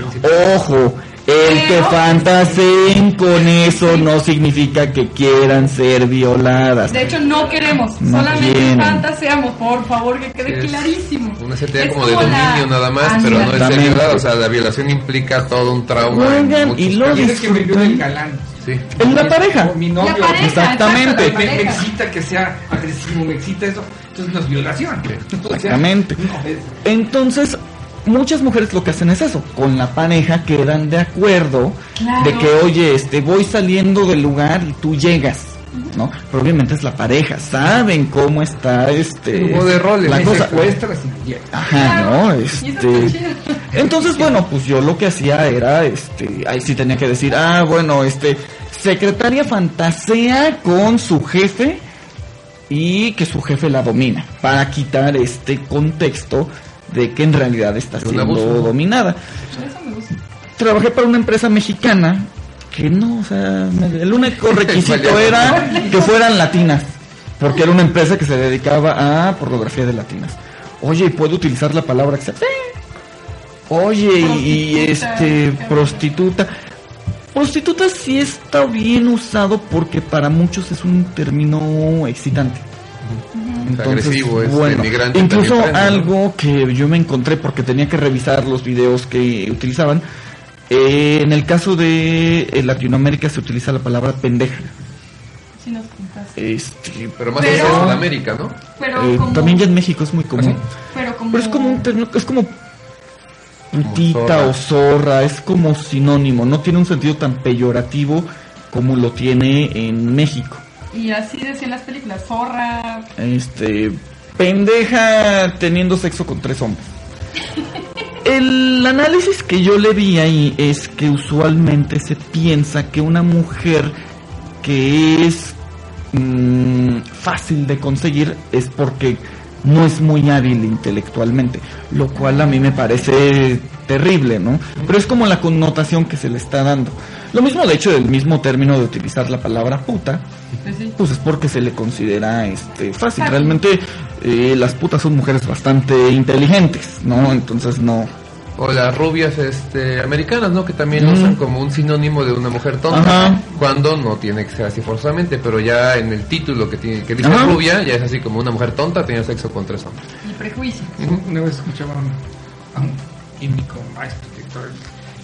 Ojo, el que fantaseen con eso no significa que quieran ser violadas. De hecho, no queremos, No solamente quieren. fantaseamos, por favor, que quede Es clarísimo. Una CTA Es como de como la- dominio nada más, Ah, pero no es ser violada. O sea, la violación implica todo un trauma. Oigan, y luego- casos. Quieres que me el galán. Sí. En la pareja. O mi novio. La pareja, Exactamente. exacto, Me, la me excita que sea agresivo, me excita eso. Entonces no es violación. O sea, Exactamente. no es- Entonces, muchas mujeres lo que hacen es eso, con la pareja quedan de acuerdo Claro. de que, oye, este, voy saliendo del lugar y tú llegas, ¿no? Pero obviamente es la pareja, saben cómo está este Juego de roles, la cosa. Secuestras y. Ajá, ¿no? Este, entonces, bueno, pues yo lo que hacía era, este, ahí sí tenía que decir, ah, bueno, este, secretaria fantasea con su jefe y que su jefe la domina, para quitar este contexto de que en realidad está siendo abuso, ¿no? dominada. Eso me gusta. Trabajé para una empresa mexicana que no, o sea, el único requisito era que fueran latinas, porque era una empresa que se dedicaba a pornografía de latinas. Oye, ¿puedo utilizar la palabra que sea? Sí. Oye, y, este, prostituta. Prostituta sí está bien usado porque para muchos es un término excitante. Agresivo, es bueno, incluso algo que yo me encontré porque tenía que revisar los videos que utilizaban. eh, en el caso de eh, Latinoamérica se utiliza la palabra pendeja. Sí nos contaste. Este, Pero más Pero- en Sudamérica, ¿no? Pero eh, como... también ya en México es muy común. ¿Ah, Pero como... Pero es como un término- es como putita zorra. o zorra, es como sinónimo, no tiene un sentido tan peyorativo como lo tiene en México. Y así decían las películas, zorra... Este, pendeja teniendo sexo con tres hombres. El análisis que yo le vi ahí es que usualmente se piensa que una mujer que es mm, fácil de conseguir es porque no es muy hábil intelectualmente, lo cual a mí me parece terrible, ¿no? Pero es como la connotación que se le está dando. Lo mismo, de hecho, del mismo término de utilizar la palabra puta, Pues sí. pues es porque se le considera este fácil. Fácil. Realmente eh, las putas son mujeres bastante inteligentes, ¿no? Entonces no. O las rubias este, americanas, ¿no? Que también lo Mm. usan como un sinónimo de una mujer tonta. Ajá. Cuando no tiene que ser así forzosamente, pero ya en el título que, tiene, que dice Ajá. rubia, ya es así como una mujer tonta tenía sexo con tres hombres. Y prejuicio. Una vez escuchaba a un, químico maestro director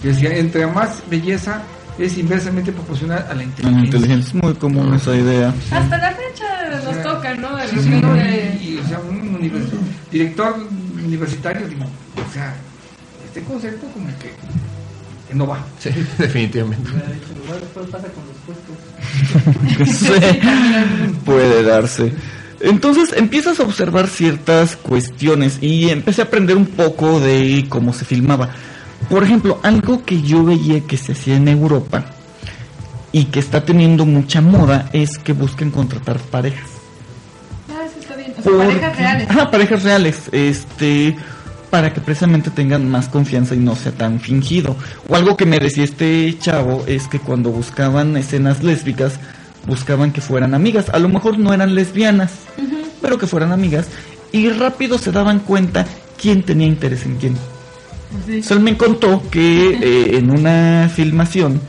que decía, entre más belleza es inversamente proporcional a la La inteligencia. inteligencia es muy común esa idea. Hasta la fecha nos toca, ¿no? De Sí, de- y, o sea, un univers- director universitario, digo, o sea, este concepto como que, que no va. Sí, definitivamente. Sí, puede darse. Entonces empiezas a observar ciertas cuestiones y empecé a aprender un poco de cómo se filmaba. Por ejemplo, algo que yo veía que se hacía en Europa y que está teniendo mucha moda es que busquen contratar parejas. Ah, eso está bien. O sea, Porque- parejas reales. Ajá, parejas reales. Este, para que precisamente tengan más confianza y no sea tan fingido. O algo que me decía este chavo es que cuando buscaban escenas lésbicas, buscaban que fueran amigas. A lo mejor no eran lesbianas, pero que fueran amigas. Y rápido se daban cuenta quién tenía interés en quién. Sí. Sol me contó que eh, en una filmación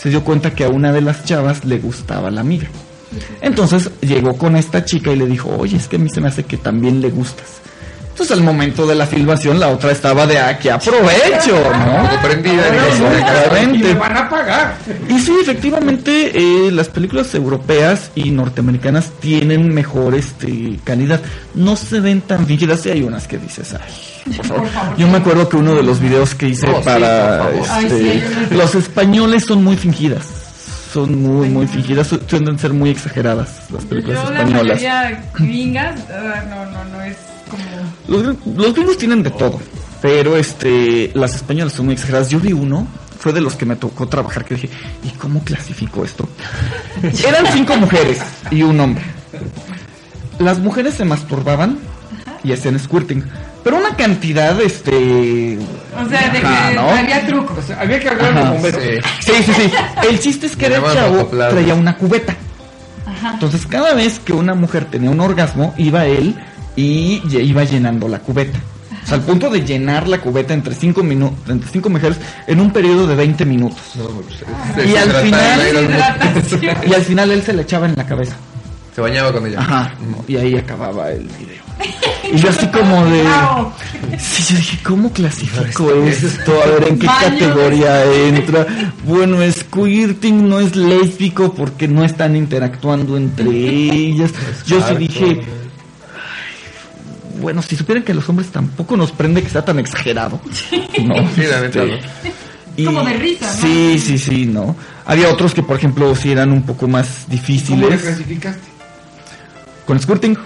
se dio cuenta que a una de las chavas le gustaba la amiga. Entonces llegó con esta chica y le dijo, oye, es que a mí se me hace que también le gustas. Entonces al momento de la filmación la otra estaba de aquí aprovecho, ¿no? Prendida, Ah. Y me van a pagar. Y sí, efectivamente, eh, las películas europeas y norteamericanas tienen mejor este, calidad. No se ven tan fingidas. Sí, hay unas que dices, ay, por favor. Por favor. Yo me acuerdo que uno de los videos que hice Oh, para. Ay, este, sí, los españoles son muy fingidas. Son muy, muy fingidas. Tienden a ser muy exageradas las películas Yo la españolas. mayoría gringas, ah, no, no, no es como... Los, los gringos tienen de todo, pero este, las españolas son muy exageradas. Yo vi uno, fue de los que me tocó trabajar, que dije, ¿y cómo clasifico esto? Eran cinco mujeres y un hombre. Las mujeres se masturbaban y hacían squirting, pero una cantidad, este... O sea, de que había truco. O sea, había que hablar con bomberos. Sí. Sí, sí, sí. El chiste es que era el chavo traía una cubeta. Ajá. Entonces cada vez que una mujer tenía un orgasmo, iba él y iba llenando la cubeta. O sea, al punto de llenar la cubeta entre cinco minutos, entre cinco mujeres en un periodo de 20 minutos. No, pues, Y se al final-. Y al final él se le echaba en la cabeza. Se bañaba con ella. Ajá. Y ahí acababa el video. Y yo así como de... Sí, yo dije, ¿cómo clasifico esto? A ver, ¿en qué categoría entra? Bueno, squirting no es lésbico porque no están interactuando entre ellas. Yo sí dije, "Ay, bueno, si supieran que a los hombres tampoco nos prende que sea tan exagerado. No, Sí, la neta, este, ¿no? Como de risa, ¿no? Sí, sí, sí, ¿no? Había otros que, por ejemplo, sí eran un poco más ¿Cómo le difíciles. clasificaste? Con squirting.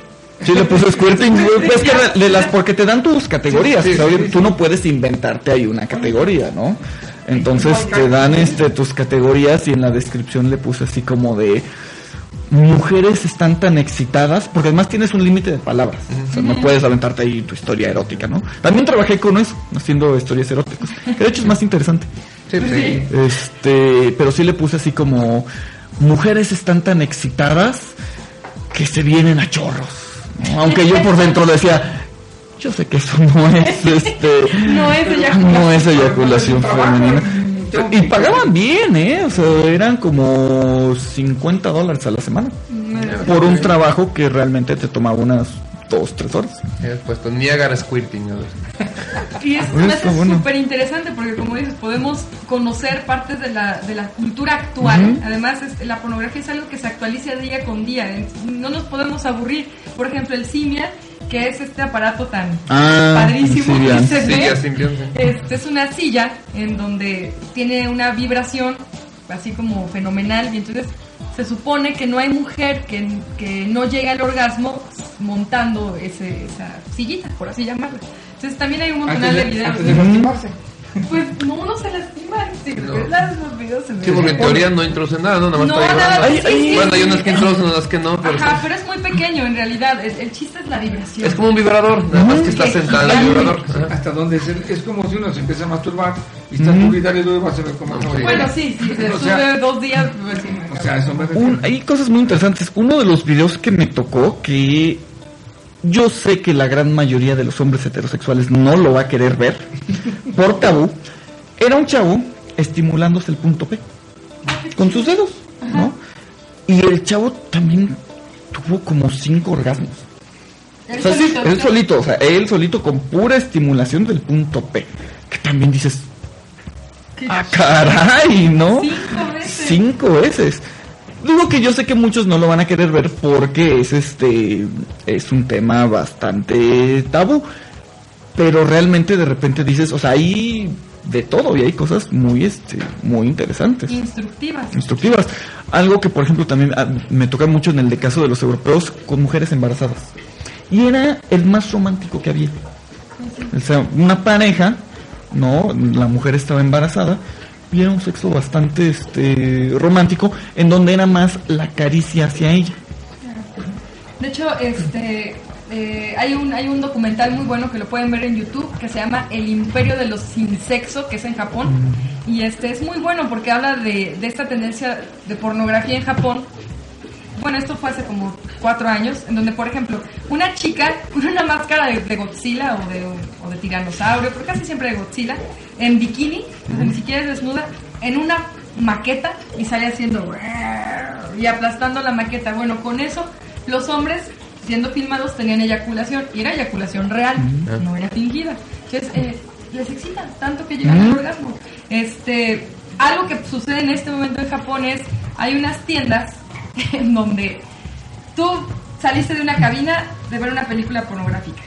Sí, le puse squirting. Pues que de las, porque te dan tus categorías. Sí, sí, o sea, sí, tú no puedes inventarte ahí una categoría, ¿no? Entonces te dan este tus categorías y en la descripción le puse así como de mujeres están tan excitadas, porque además tienes un límite de palabras. O sea, no puedes aventarte ahí tu historia erótica, ¿no? También trabajé con eso, haciendo historias eróticas. Que de hecho es más interesante. Sí, sí. Este, pero sí le puse así como mujeres están tan excitadas que se vienen a chorros. ¿no? Aunque yo por dentro decía, yo sé que eso no es este No es eyaculación. no es eyaculación femenina. Y pagaban bien, ¿eh? O sea, eran como 50 dólares a la semana por un trabajo que realmente te tomaba unas 2, 3 horas. Habías puesto Niagara Squirting. ¿no? Y es hace bueno. súper interesante porque, como dices, podemos conocer partes de la, de la cultura actual. Además, es- la pornografía es algo que se actualiza día con día. No nos podemos aburrir. Por ejemplo, el Simia, que es este aparato tan Ah, padrísimo sí, que se Sí, ve. Este es una silla en donde tiene una vibración así como fenomenal y entonces se supone que no hay mujer que, que no llegue al orgasmo montando ese, esa sillita, por así llamarla. Entonces también hay un montón de de, videos. antes de lastimarse. Pues no, uno se lastima. Sí, No. porque las- los videos se me Sí, porque en teoría no introduce nada, ¿no? Nada más No, está nada, vibrando. sí, sí, Bueno, hay sí. unas que introducen, otras que no, pero Ajá, sí. pero es muy pequeño en realidad. El, el chiste es la vibración. es como un vibrador, nada más que está sentado en el vibrador. Ajá. Hasta donde se- es como si uno se empieza a masturbar y está duro y dale duro y vas a cómo acaba de Bueno, sí, sí, se O sube sea, dos días. Pues, sí, O sea, eso me. Un- hay cosas muy interesantes. Uno de los videos que me tocó que yo sé que la gran mayoría de los hombres heterosexuales no lo va a querer ver por tabú. Era un chavo estimulándose el punto P con sus dedos, ¿no? Y el chavo también tuvo como cinco orgasmos. Él O sea, sí, solito, él solito, o sea, él solito con pura estimulación del punto P. Que también dices, ah, caray, ¿no? Cinco veces. Cinco veces. Digo que yo sé que muchos no lo van a querer ver porque es este es un tema bastante tabú. Pero realmente de repente dices, o sea, hay de todo y hay cosas muy este muy interesantes Instructivas. instructivas. Algo que, por ejemplo, también ah, me toca mucho en el de caso de los europeos con mujeres embarazadas. Y era el más romántico que había. O sea, una pareja, ¿no? La mujer estaba embarazada y era un sexo bastante este, romántico en donde era más la caricia hacia ella. De hecho, este eh, hay un hay un documental muy bueno que lo pueden ver en YouTube que se llama El Imperio de los sin sexo, que es en Japón. Y este es muy bueno porque habla de, de esta tendencia de pornografía en Japón. Bueno, esto fue hace como cuatro años, en donde, por ejemplo, una chica con una máscara de, de Godzilla o de, o de tiranosaurio, pero casi siempre de Godzilla, en bikini, ni siquiera es desnuda, en una maqueta y sale haciendo y aplastando la maqueta. Bueno, con eso los hombres siendo filmados tenían eyaculación y era eyaculación real, no era fingida. Entonces, eh, les excita tanto que llegan al orgasmo. Este, algo que sucede en este momento en Japón es, hay unas tiendas en donde tú saliste de una cabina de ver una película pornográfica.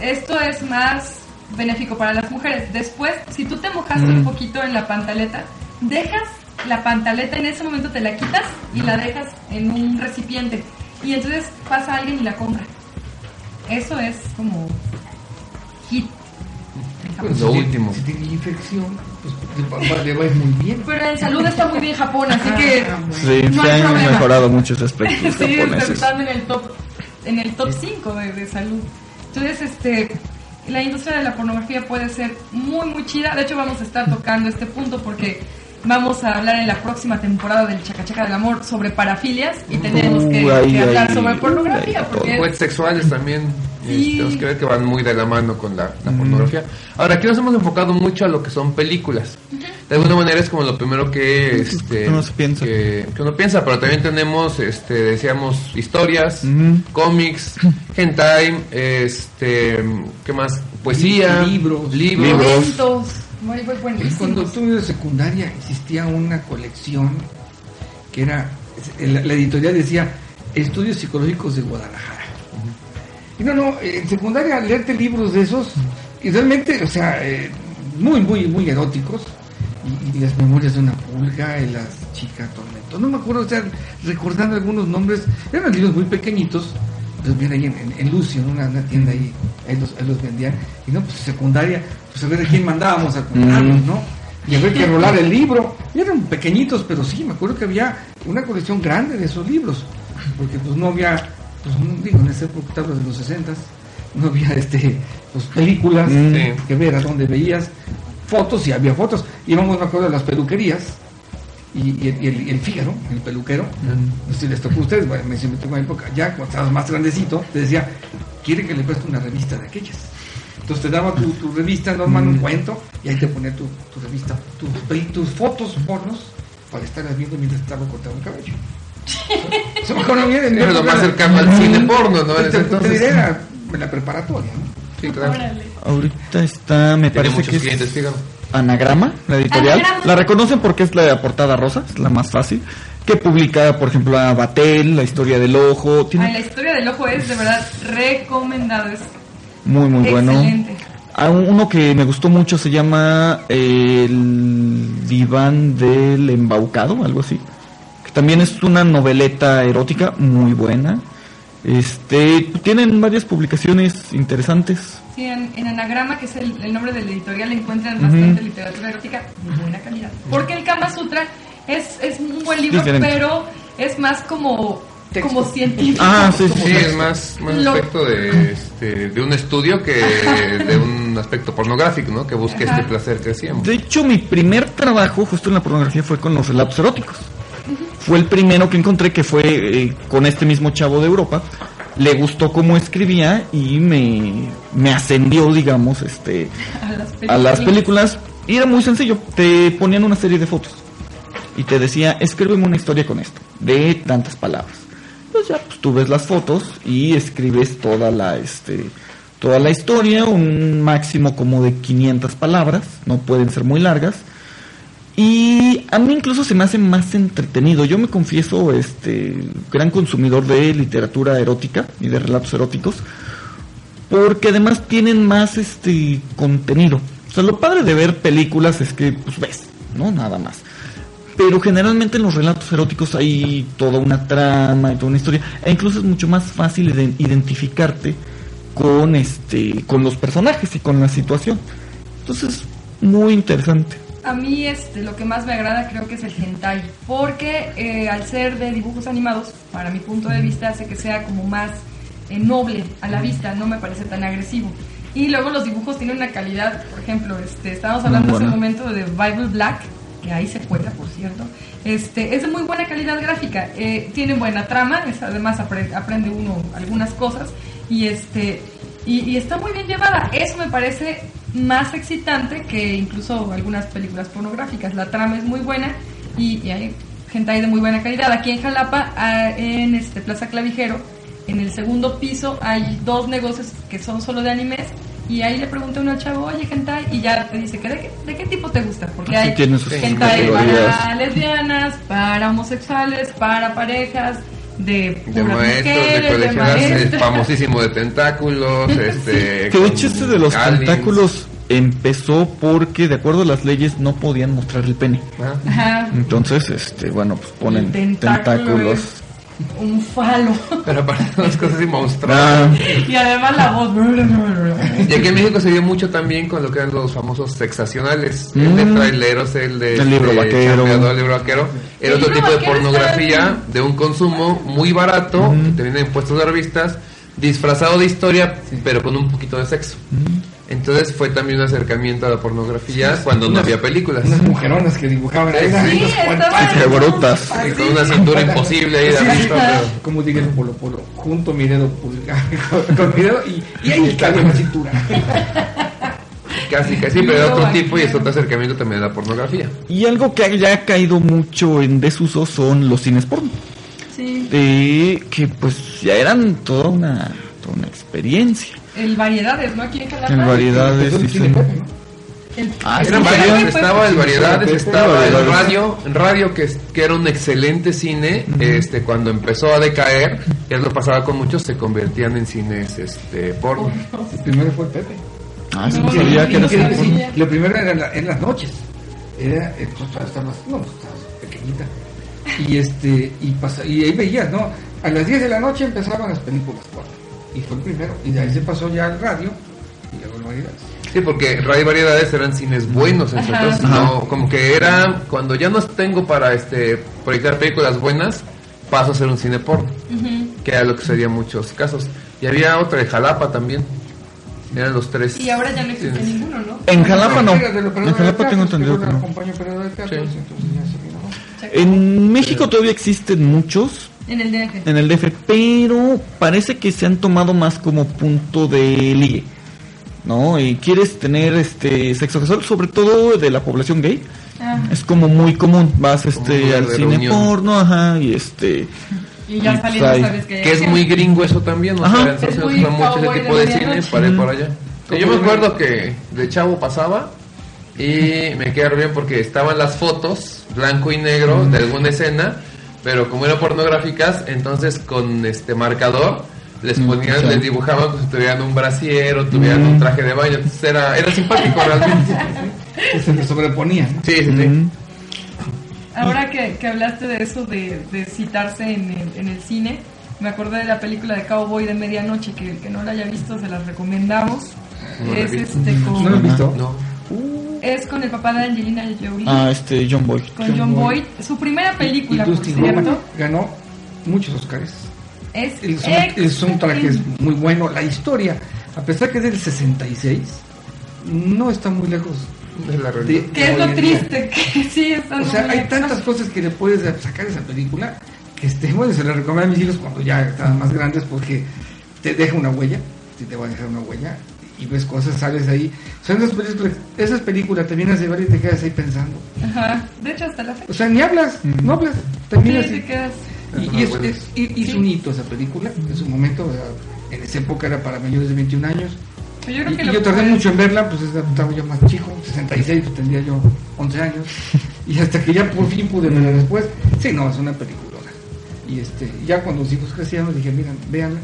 Esto es más benéfico para las mujeres. Después, si tú te mojaste un poquito en la pantaleta, dejas la pantaleta, en ese momento te la quitas y la dejas en un recipiente. Y entonces pasa alguien y la compra. Eso es como hit. Pues lo Si- último. Si tiene infección, pues le va, le va a ir muy bien. Pero en salud está muy bien Japón, así que Ah. Sí, No se hay han problema. mejorado muchos aspectos sí, japoneses. están en el top en el top 5 de, de salud. Entonces, este la industria de la pornografía puede ser muy muy chida. De hecho, vamos a estar tocando este punto porque vamos a hablar en la próxima temporada del Chacachaca del Amor sobre parafilias y tenemos que, Uh, ahí, que hablar ahí, sobre uh, pornografía ahí, porque Juguetes sexuales también. Sí. este, Tenemos que ver que van muy de la mano con la, la pornografía. Ahora, aquí nos hemos enfocado mucho a lo que son películas. De alguna manera es como lo primero que, este, Uno se piensa. Que, que uno piensa, pero también tenemos, este, decíamos, historias, cómics, hentai, este, ¿qué más? Poesía, Libros. libros. eventos muy, muy buenísimos. Cuando estuve en secundaria existía una colección que era, la, la editorial decía Estudios Psicológicos de Guadalajara. Y no, no, en secundaria leerte libros de esos, y realmente, o sea, eh, muy, muy, muy eróticos, y, y las memorias de una pulga, y las chicas tormento. No me acuerdo, o sea, recordando algunos nombres, eran libros muy pequeñitos, los vi ahí en, en, en Lucio, en una, una tienda ahí, ahí los, ahí los vendían, y no, pues secundaria, pues a ver de quién mandábamos a comprarlos, ¿no? Y a ver que rolar el libro. Y eran pequeñitos, pero sí, me acuerdo que había una colección grande de esos libros, porque pues no había, pues no, digo, en esa época te hablo de los 60 no había este, pues películas Mm. Sí. que ver a dónde veías, fotos y había fotos. Íbamos, me acuerdo, a las peluquerías y, y el, y el- Fígaro, el peluquero, no sé si les tocó a ustedes, bueno, me siempre tocó época, ya cuando estabas más grandecito, te decía, quiere que le preste una revista de aquellas. Entonces te daba tu, tu revista normal, un cuento, y ahí te ponía tu, tu revista, tus, fotos pornos, para estarlas viendo mientras te estaba cortando el cabello. Se me acuerdo bien, Era lo más cercano al cine porno, ¿no? Te, te diré, era en la preparatoria, ¿no? Sí, claro. Órale. Ahorita está, me Tiene parece muchos que es clientes, fíjate. Anagrama, la editorial. Anagrama. La reconocen porque es la portada rosa, es la más fácil. Que publica, por ejemplo, a Batel, la historia del ojo. Tiene Ay, la historia del ojo es de verdad recomendado. Es muy, muy bueno. Ah, uno que me gustó mucho se llama eh, El diván del embaucado, algo así. Que también es una noveleta erótica muy buena. Este, tienen varias publicaciones interesantes. Sí, en, en Anagrama, que es el, el nombre de la editorial, encuentran bastante literatura erótica de buena calidad. Porque el Kama Sutra es, es un buen libro, Diferente. pero es más como, Texto. como científico. Ah, sí, Sí, es más, más Lo- aspecto de, este, de un estudio que de un aspecto pornográfico, ¿no? Que busque Ajá. este placer que decíamos. De hecho, mi primer trabajo justo en la pornografía fue con los relatos eróticos. Fue el primero que encontré que fue eh, con este mismo chavo de Europa. Le gustó cómo escribía y me, me ascendió, digamos, este, A las películas. a las películas. Y era muy sencillo. Te ponían una serie de fotos. Y te decía, escríbeme una historia con esto. De tantas palabras. Entonces ya, pues tú ves las fotos y escribes toda la, este, toda la historia. Un máximo como de 500 palabras. No pueden ser muy largas. Y a mí incluso se me hace más entretenido. Yo me confieso, este, gran consumidor de literatura erótica y de relatos eróticos, porque además tienen más este contenido. O sea, lo padre de ver películas es que pues ves, ¿no? Nada más. Pero generalmente en los relatos eróticos hay toda una trama y toda una historia. E incluso es mucho más fácil iden- identificarte con este, con los personajes y con la situación. Entonces, muy interesante. A mí este, lo que más me agrada creo que es el hentai, porque eh, al ser de dibujos animados, para mi punto de vista, hace que sea como más eh, noble a la vista, no me parece tan agresivo. Y luego los dibujos tienen una calidad, por ejemplo, este, estábamos hablando hace un momento de Bible Black, que ahí se cuela, por cierto. Este, es de muy buena calidad gráfica, eh, tiene buena trama, es- además apre- aprende uno algunas cosas y este y, y está muy bien llevada. Eso me parece más excitante que incluso algunas películas pornográficas. La trama es muy buena y, y hay gente ahí de muy buena calidad. Aquí en Jalapa, ah, en este Plaza Clavijero, En el segundo piso hay dos negocios que son solo de animes. Y ahí le pregunté a uno al chavo, oye, hentai, y ya te dice, que de, qué, ¿de qué tipo te gusta? Porque Sí, hay tiene sus hentai categorías. para lesbianas, para homosexuales, para parejas, de, De maestros, de mujeres, de colegialas, el maestras. famosísimo de tentáculos, este... Que de hecho este de los aliens. tentáculos empezó porque de acuerdo a las leyes no podían mostrar el pene. Ah. Ajá, Entonces, este, bueno, pues ponen tentáculos. Un falo. Pero aparte las cosas así Ah, monstruosas. y además la voz. Y aquí en México se vio mucho también con lo que eran los famosos sexacionales. El Mm. de traileros, el de... El libro este, vaquero. el libro vaquero. Era El otro tipo de pornografía de un consumo muy barato, que te vienen en puestos de revistas, disfrazado de historia, pero con un poquito de sexo. Entonces fue también un acercamiento a la pornografía cuando no Unas- había películas. Unas mujeronas que dibujaban ahí. Sí, Sí, los estaba. cuantos- Qué brutas. Y con una cintura imposible ahí de Sí, arriba, pero... Como diga el polo polo, junto mi dedo pulgar con, mi dedo y, y ahí cabe la cintura. Casi, casi, pero de otro tipo y es otro acercamiento también a la pornografía. Y algo que ya ha caído mucho en desuso son los cines porno. Sí, De que pues ya eran toda una, toda una experiencia. El variedades, ¿no? Aquí en Jalapa. En variedades. Sí, cine sí. ¿no? El- Ah, el Pepe fue- estaba el Variedades, estaba el Variedades. radio, radio que, es- que era un excelente cine, este cuando empezó a decaer, ya lo pasaba con muchos, se convertían en cines este porno. El primero fue Pepe. Ah, sí, No, no Sí, sabía sí, que era sí. Lo primero era en, la- en las noches. Era, pues, estabas, no, pues, estabas pequeñita. Y este, y pasa, y ahí veías, ¿no? A las 10 de la noche empezaban las películas porno. Y fue el primero. Y de ahí se pasó ya al radio y luego variedades. Sí, porque Radio y Variedades eran cines buenos, Ajá. entonces, no, como que era, cuando ya no tengo para este proyectar películas buenas, paso a hacer un cine porno, que era lo que sería en muchos casos. Y había otra de Jalapa también, eran los tres. Y ahora ya no existe cines. ninguno, ¿no? En Jalapa no. En Jalapa tengo entendido que ¿no? En México todavía existen muchos En el DF. en el DF, pero parece que se han tomado más como punto de ligue. ¿No? Y quieres tener este sexo casual, sobre todo de la población gay. Ah, Es como muy común. Vas este al de cine reunión. porno, ajá, y este y ya y saliendo sabes que... Que es muy gringo eso también, o Ajá. sea, Es entonces usa mucho ese de tipo de medianoche. cine para para allá. Yo me acuerdo que de chavo pasaba y me quedé bien porque estaban las fotos, blanco y negro, de alguna escena, pero como eran pornográficas, entonces con este marcador les Mm, ponían, sí. les dibujaban como si tuvieran un brasier o tuvieran Mm. un traje de baño, entonces era, era simpático realmente. Se le sobreponía, ¿no? Sí, sí, sí. mm, Ahora que, que hablaste de eso, de, de citarse en el, en el cine, me acordé de la película de Cowboy de Medianoche, que el que no la haya visto se las recomendamos. No la he es, visto. este, con, ¿No lo has visto? No. Es con el papá de Angelina Jolie, ah, este John Boy. con John John Boyd. Boyd. Su primera Y película, por Hoffman cierto, ganó muchos Oscars. es El, son- el soundtrack es muy bueno. La historia, a pesar que es del 66, no está muy lejos. Es la realidad. de- Que es lo triste, que sí, está O sea, muy hay tantas cosas que le puedes sacar de esa película que, este, bueno, se la recomiendo a mis hijos cuando ya están más grandes porque te deja una huella, te va a dejar una huella y ves cosas, sales ahí. Son esas películas, esas películas terminas de ver y te quedas ahí pensando. Ajá. De hecho, hasta la fecha. O sea, ni hablas, no hablas, Sí, terminas te y, quedas. y, y es, es- y- un hito esa película en su momento. o sea, en esa época era para mayores de 21 años. Yo creo Y, que y lo yo tardé puedes- mucho en verla, pues estaba yo más chico, 66, pues tendría yo 11 años. Y hasta que ya por fin pude verla después, sí, no, es una película. Y este, ya cuando los hijos crecían, dije, mira, véanla.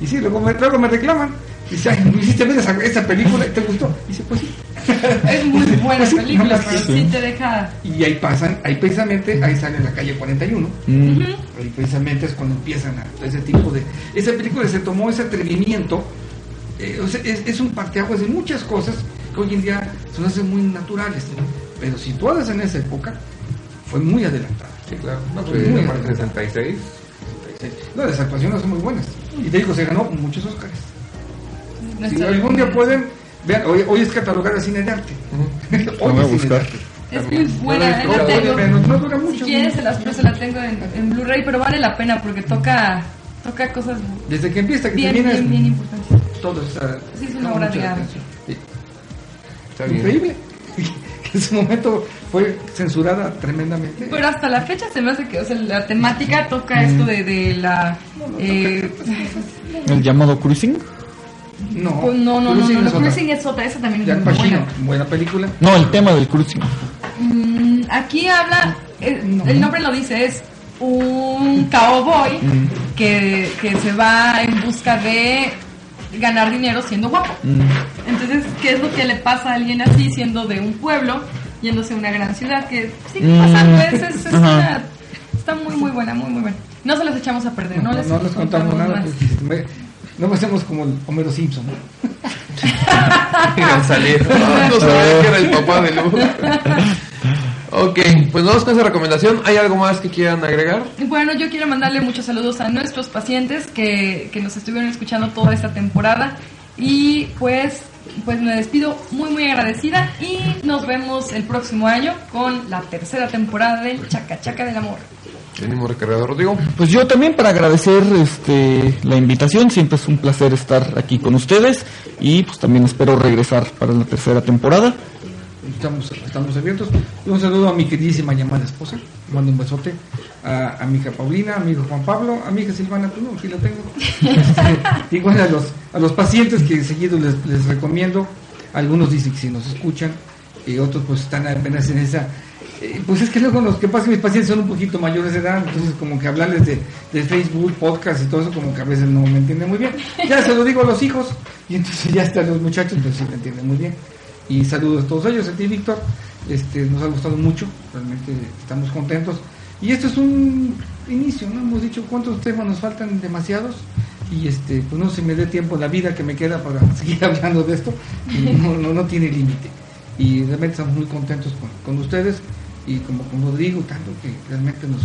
Y sí, luego me, luego me reclaman. Dice, ay, ¿me hiciste ver esa, esa película y te gustó? Y dice, pues sí. Es muy buena Pues sí, película, pero que- sí te deja. Y ahí pasan, ahí precisamente, ahí sale la calle 41. Mm, Ahí precisamente es cuando empiezan a ese tipo de... Esa película se tomó ese atrevimiento, eh, o sea, es, es un parteaguas de muchas cosas que hoy en día se nos hacen muy naturales, ¿no? pero situadas en esa época, fue muy adelantada. Sí, claro. No, pues, Muy aparte de bien. 66. No, las actuaciones son muy buenas. Y te digo, se ganó muchos Oscars. Si algún día pueden, vean, hoy, hoy es catalogada cine de arte. Hoy Lo voy a es cine de arte. Es muy buena, No la eh, tengo. Pero no dura mucho. Si quieres, se las presto, la tengo en, en Blu-ray, pero vale la pena porque toca, toca cosas Desde que empieza, que bien, termina, bien, bien importantes. todo está... Sí, es una obra de arte. atención. Está bien. Increíble. que en su momento fue censurada tremendamente. Pero hasta la fecha se me hace que, o sea, la temática toca esto de, de la... eh, El llamado cruising. No, pues no, no, no, Cruising no, es no, otra. Cruising es otra, esa también es Pacino, buena. buena película. No, el tema del cruising. Mm, aquí habla, eh, el nombre lo dice, es un cowboy que, que se va en busca de ganar dinero siendo guapo. Mm. Entonces, ¿qué es lo que le pasa a alguien así siendo de un pueblo, yéndose a una gran ciudad? Que sigue Mm. pasando, es, es- es Ajá. una- está muy, muy buena, muy, muy buena. No se los echamos a perder, no, No, les, no les contamos nada. más. pues, me- no hacemos como el Homero Simpson. ¿no? Iban a salir. No, no sabía que era el papá de Lu. ok, pues vamos con esa recomendación. ¿Hay algo más que quieran agregar? Bueno, yo quiero mandarle muchos saludos a nuestros pacientes que, que nos estuvieron escuchando toda esta temporada. Y pues, pues me despido muy, muy agradecida. Y nos vemos el próximo año con la tercera temporada del Chaca Chaca del Amor. Venimos recargado, Rodrigo. Pues yo también para agradecer este la invitación, siempre es un placer estar aquí con ustedes y pues también espero regresar para la tercera temporada. Estamos, estamos abiertos. Y un saludo a mi queridísima llamada esposa. Mando un besote a, a mi hija Paulina, a mi hijo Juan Pablo, a mi hija Silvana, pues no, aquí la tengo. Este, igual a los, a los pacientes que seguido les, les recomiendo. Algunos dicen que si nos escuchan, y otros pues están apenas en esa... eh, pues es que luego los que pasan mis pacientes son un poquito mayores de edad, entonces como que hablarles de, de Facebook, podcast y todo eso, como que a veces no me entienden muy bien. Ya se lo digo a los hijos, y entonces ya están los muchachos, pues sí me entienden muy bien. Y saludos a todos ellos, a ti Víctor, este, nos ha gustado mucho, realmente estamos contentos. Y esto es un inicio, ¿no? Hemos dicho cuántos temas nos faltan, demasiados, y este, pues no se me dé tiempo la vida que me queda para seguir hablando de esto, no, no, tiene límite. Y realmente estamos muy contentos con, con ustedes y como con Rodrigo, tanto que realmente nos...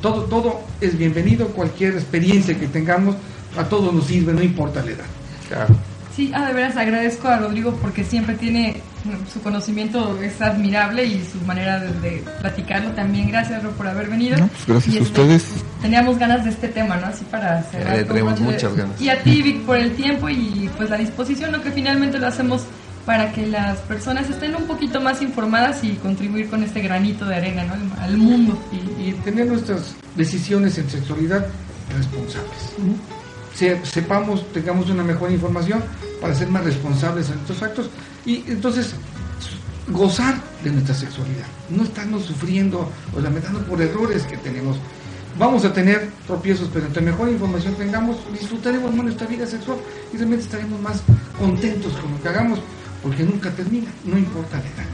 Todo, todo es bienvenido, cualquier experiencia que tengamos, a todos nos sirve, no importa la edad. Claro. Sí, ah, de veras agradezco a Rodrigo porque siempre tiene su conocimiento es admirable y su manera de, de platicarlo también. Gracias Ro, por haber venido. No, pues gracias Y, a este, ustedes. Teníamos ganas de este tema, ¿no? Así para cerrar. le con tenemos de- muchas ganas. Y a ti, Vic, por el tiempo y pues la disposición, lo que finalmente lo hacemos para que las personas estén un poquito más informadas y contribuir con este granito de arena, ¿no? Al, mundo. y, y tener nuestras decisiones en sexualidad responsables. Se- sepamos, tengamos una mejor información para ser más responsables en estos actos y entonces gozar de nuestra sexualidad, no estarnos sufriendo o lamentando por errores que tenemos. Vamos a tener tropiezos, pero entre mejor información tengamos, disfrutaremos más nuestra vida sexual y realmente estaremos más contentos con lo que hagamos, porque nunca termina, no importa la edad.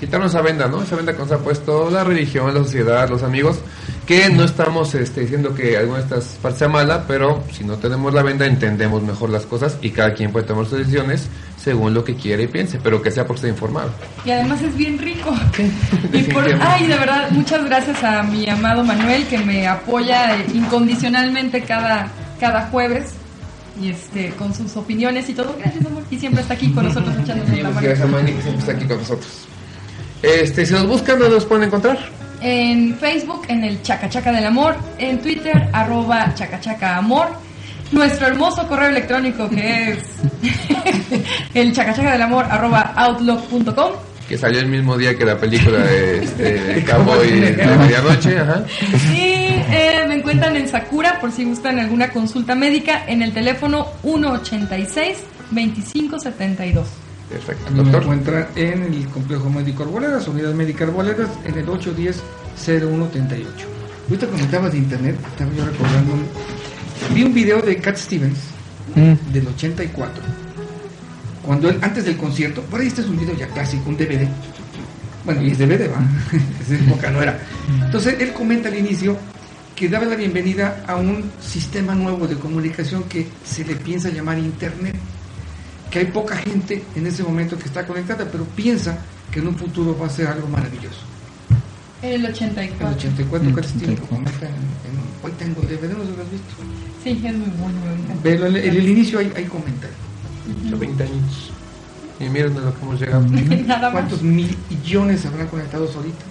quitarnos esa venda, ¿no? Esa venda que nos ha puesto la religión, la sociedad, los amigos, que no estamos este, diciendo que alguna de estas partes sea mala, pero si no tenemos la venda entendemos mejor las cosas y cada quien puede tomar sus decisiones según lo que quiere y piense, pero que sea porque esté informado. Y además es bien rico. y por, ay, de verdad, muchas gracias a mi amado Manuel que me apoya eh, incondicionalmente cada, cada jueves. Y este, con sus opiniones y todo. Gracias, amor. Y siempre está aquí con nosotros echándonos la mano. gracias a Manny que siempre está aquí con nosotros. Este, si nos buscan, ¿dónde nos pueden encontrar? En Facebook, en el Chaca Chaca del Amor. En Twitter, arroba Chaca Chaca Amor. Nuestro hermoso correo electrónico que es el chacachaca del amor arroba outlook.com. Que salió el mismo día que la película de, este, Cowboy de medianoche, ajá. Y eh, me encuentran en Sakura por si gustan alguna consulta médica en el teléfono 186-2572. Perfecto, A mí me doctor. encuentran en el complejo médico Arboledas, unidad médica Arboledas, en el 810-0138. Ahorita comentabas de internet, estaba yo recordando. Vi un video de Cat Stevens Mm. del 84. Cuando él, antes del concierto, por ahí este es un video ya clásico, un DVD. Bueno, y es DVD, va. Esa época no era. Entonces él comenta al inicio que daba la bienvenida a un sistema nuevo de comunicación que se le piensa llamar Internet que hay poca gente en ese momento que está conectada, pero piensa que en un futuro va a ser algo maravilloso. En el El 84. 84 Mm, Cat Stevens lo 84. comenta en, en- hoy tengo el DVD, no se lo has visto. Sí, es muy bueno. Pero en el, en el inicio hay, hay comentarios. Son 20 años. Y miren a lo que hemos llegado. Nada. ¿Cuántos millones habrán conectados ahorita?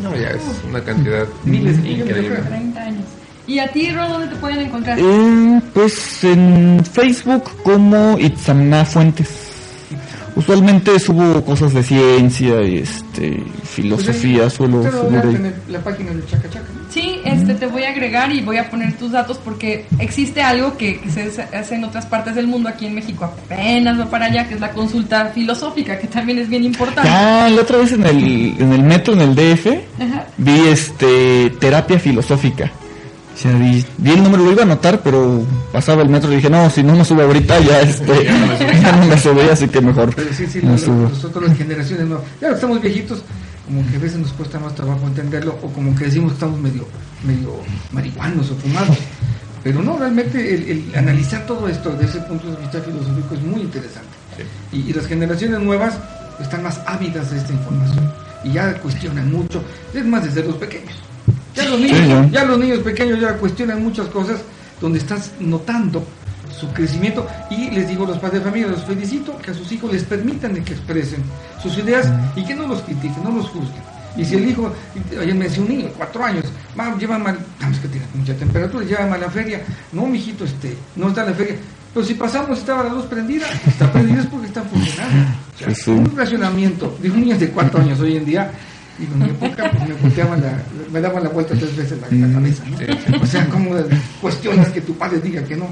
No, ya es una cantidad Miles de millones, increíble. yo creo. 30 años. ¿Y a ti, Ro, dónde te pueden encontrar? Eh, pues en Facebook como Itzamna Fuentes. Usualmente subo cosas de ciencia y este filosofía, Pues, suelo subir ahí. la página del Chaca Chaca. ¿no? Sí, este, te voy a agregar y voy a poner tus datos porque existe algo que, que se hace en otras partes del mundo, aquí en México apenas va para allá, que es la consulta filosófica, que también es bien importante. Ah, la otra vez en el, en el metro, en el DF, Ajá. vi este terapia filosófica. O sea, vi, vi el número, lo iba a anotar, pero pasaba el metro y dije, no, si no me subo ahorita, ya este, ya no me subí, así que mejor Pero sí, sí, lo- nosotros las generaciones no. Claro, estamos viejitos, como que a veces nos cuesta más trabajo entenderlo, o como que decimos que estamos medio, medio marihuanos o fumados. Pero no, realmente el, el analizar todo esto desde ese punto de vista filosófico es muy interesante. Y, y las generaciones nuevas están más ávidas de esta información y ya cuestionan mucho, es más desde los pequeños. Ya los niños, ya. ya los niños pequeños ya cuestionan muchas cosas donde estás notando su crecimiento y les digo a los padres de familia, los felicito que a sus hijos les permitan que expresen sus ideas y que no los critiquen, no los juzguen. Y si el hijo, ayer me decía un niño de cuatro años, "Mam, lleva mal, vamos que tiene mucha temperatura, lleva mal la feria, no mijito este, no está en la feria, pero si pasamos estaba la luz prendida, está prendida es porque está funcionando. O sea, Sí, sí. Un racionamiento de un niño de cuatro años hoy en día, digo, en mi época pues me volteaban la, me daban la vuelta tres veces la, la cabeza, ¿no? O sea, como cuestionas que tu padre diga que no.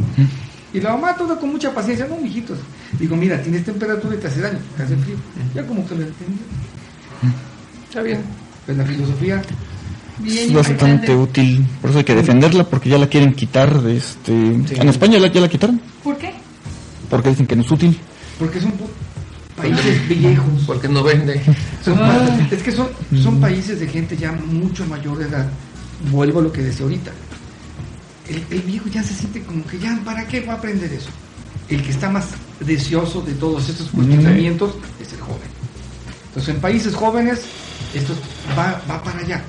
Y la mamá todo con mucha paciencia, no, mijitos. Digo, mira, tienes temperatura y te hace daño, te hace frío. Ya como que lo entendí. Está bien. Pues la filosofía, Bien Es bastante útil, por eso hay que defenderla, porque ya la quieren quitar de este... En España la- ya la quitaron, ¿Por qué? porque dicen que no es útil. porque son pu- países viejos. Porque no vende. Son Ah. es que son, son países de gente ya mucho mayor de edad. Vuelvo a lo que decía ahorita. El, el viejo ya se siente como que ya, ¿para qué va a aprender eso? El que está más deseoso de todos estos cuestionamientos es el joven. Entonces, en países jóvenes, esto va, va para allá.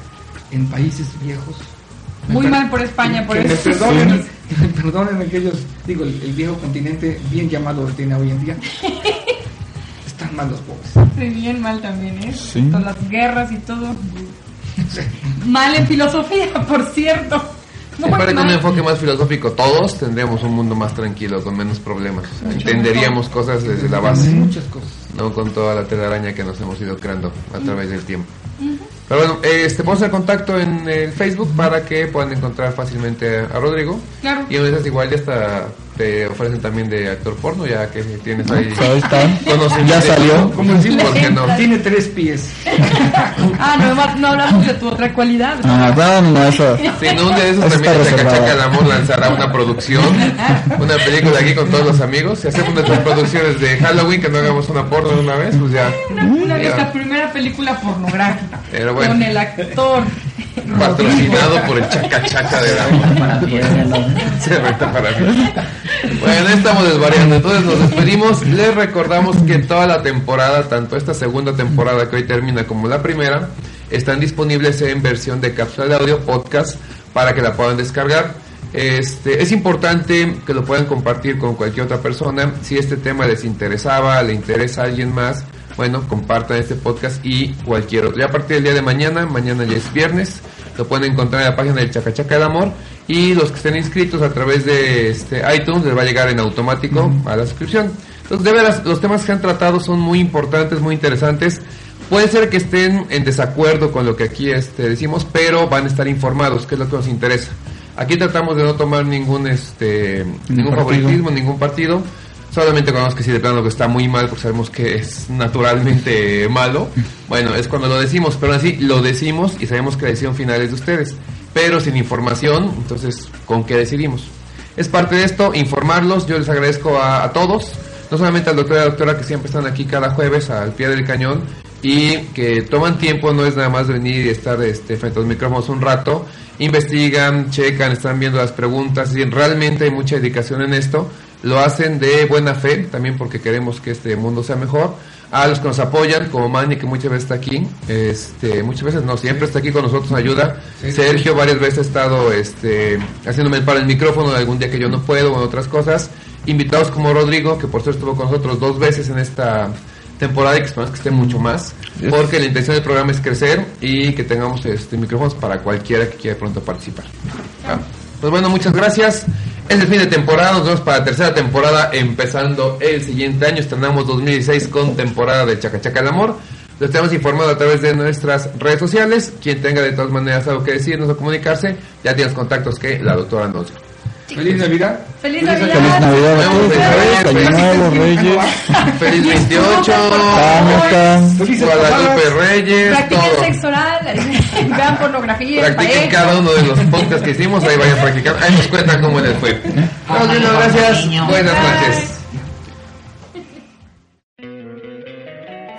En países viejos. Muy mal por España, por que me eso. perdonen, que me perdonen aquellos, digo, el, el viejo continente bien llamado tiene hoy en día. Están mal los pobres. Sí, bien mal también, ¿eh? Sí. Con las guerras y todo. Sí. Mal en filosofía, por cierto. Si Muy fuera con un enfoque más filosófico, todos tendríamos un mundo más tranquilo, con menos problemas. O sea, entenderíamos cosas desde la base, Muchas cosas. no con toda la telaraña que nos hemos ido creando a través del tiempo. Pero bueno, este, vamos a hacer contacto en el Facebook para que puedan encontrar fácilmente a Rodrigo. Claro. Y a veces igual ya hasta te ofrecen también de actor porno, ya que tienes ahí ahí está. Ya salió. Como decimos, ¿Por qué no? tiene tres pies. Ah, no, no hablamos de tu otra cualidad. Ah, no, no, no, eso. Si en un de esos Eso también reservado. cachaca el amor lanzará una producción, una película aquí con todos los amigos. Si hacemos nuestras producciones de Halloween, que no hagamos una porno de una vez, pues ya. Una, una Ya. nuestra primera película pornográfica. Pero bueno. Con el actor. Patrocinado por el chaca chaca de la Se renta para mí. Bueno, estamos desvariando. Entonces nos despedimos. Les recordamos que toda la temporada, tanto esta segunda temporada que hoy termina como la primera, están disponibles en versión de cápsula de audio podcast para que la puedan descargar. Este, es importante que lo puedan compartir con cualquier otra persona. Si este tema les interesaba, le interesa a alguien más, bueno, compartan este podcast y cualquier otro. Ya a partir del día de mañana, mañana ya es viernes, lo pueden encontrar en la página del Chacachaca del Amor y los que estén inscritos a través de este iTunes les va a llegar en automático a la suscripción. Entonces, de veras, los temas que han tratado son muy importantes, muy interesantes. Puede ser que estén en desacuerdo con lo que aquí este, decimos, pero van a estar informados, que es lo que nos interesa. Aquí tratamos de no tomar ningún este ningún favoritismo, ningún partido. Solamente cuando que si de plano que está muy mal, porque sabemos que es naturalmente malo. Bueno, es cuando lo decimos, pero así lo decimos y sabemos que la decisión final es de ustedes. Pero sin información, entonces, ¿con qué decidimos? Es parte de esto, informarlos. Yo les agradezco a, a todos, no solamente al doctor y a la doctora que siempre están aquí cada jueves al pie del cañón y que toman tiempo, no es nada más venir y estar este, frente a los micrófonos un rato, investigan, checan, están viendo las preguntas, y realmente hay mucha dedicación en esto, lo hacen de buena fe, también porque queremos que este mundo sea mejor, a los que nos apoyan, como Manny que muchas veces está aquí, este, muchas veces no, siempre está aquí con nosotros, nos ayuda, Sergio varias veces ha estado este, haciéndome para el micrófono algún día que yo no puedo o en otras cosas, invitados como Rodrigo, que por cierto estuvo con nosotros dos veces en esta temporada y que esperamos que esté mucho más, Yes. porque la intención del programa es crecer y que tengamos este micrófonos para cualquiera que quiera pronto participar. Ah, Pues bueno, muchas gracias. Es el fin de temporada, nos vemos para la tercera temporada empezando el siguiente año. Estrenamos 2016 con temporada de Chaca Chaca el Amor. Los tenemos informado a través de nuestras redes sociales. Quien tenga de todas maneras algo que decirnos o comunicarse, ya tiene los contactos que la doctora nos dio. Feliz Navidad. ¡Feliz Feliz Navidad! Feliz Navidad Feliz Navidad, Reyes, Feliz 28, Hanukkah. Felices Guadalupe. Reyes, Practiquen sexo oral, vean pornografía, Practiquen cada uno de los podcasts que hicimos, ahí vayan practicando. Ahí nos cuentan cómo les fue. Nos vemos, gracias. Buenas noches.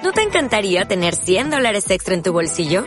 ¿No te encantaría tener 100 dólares extra en tu bolsillo?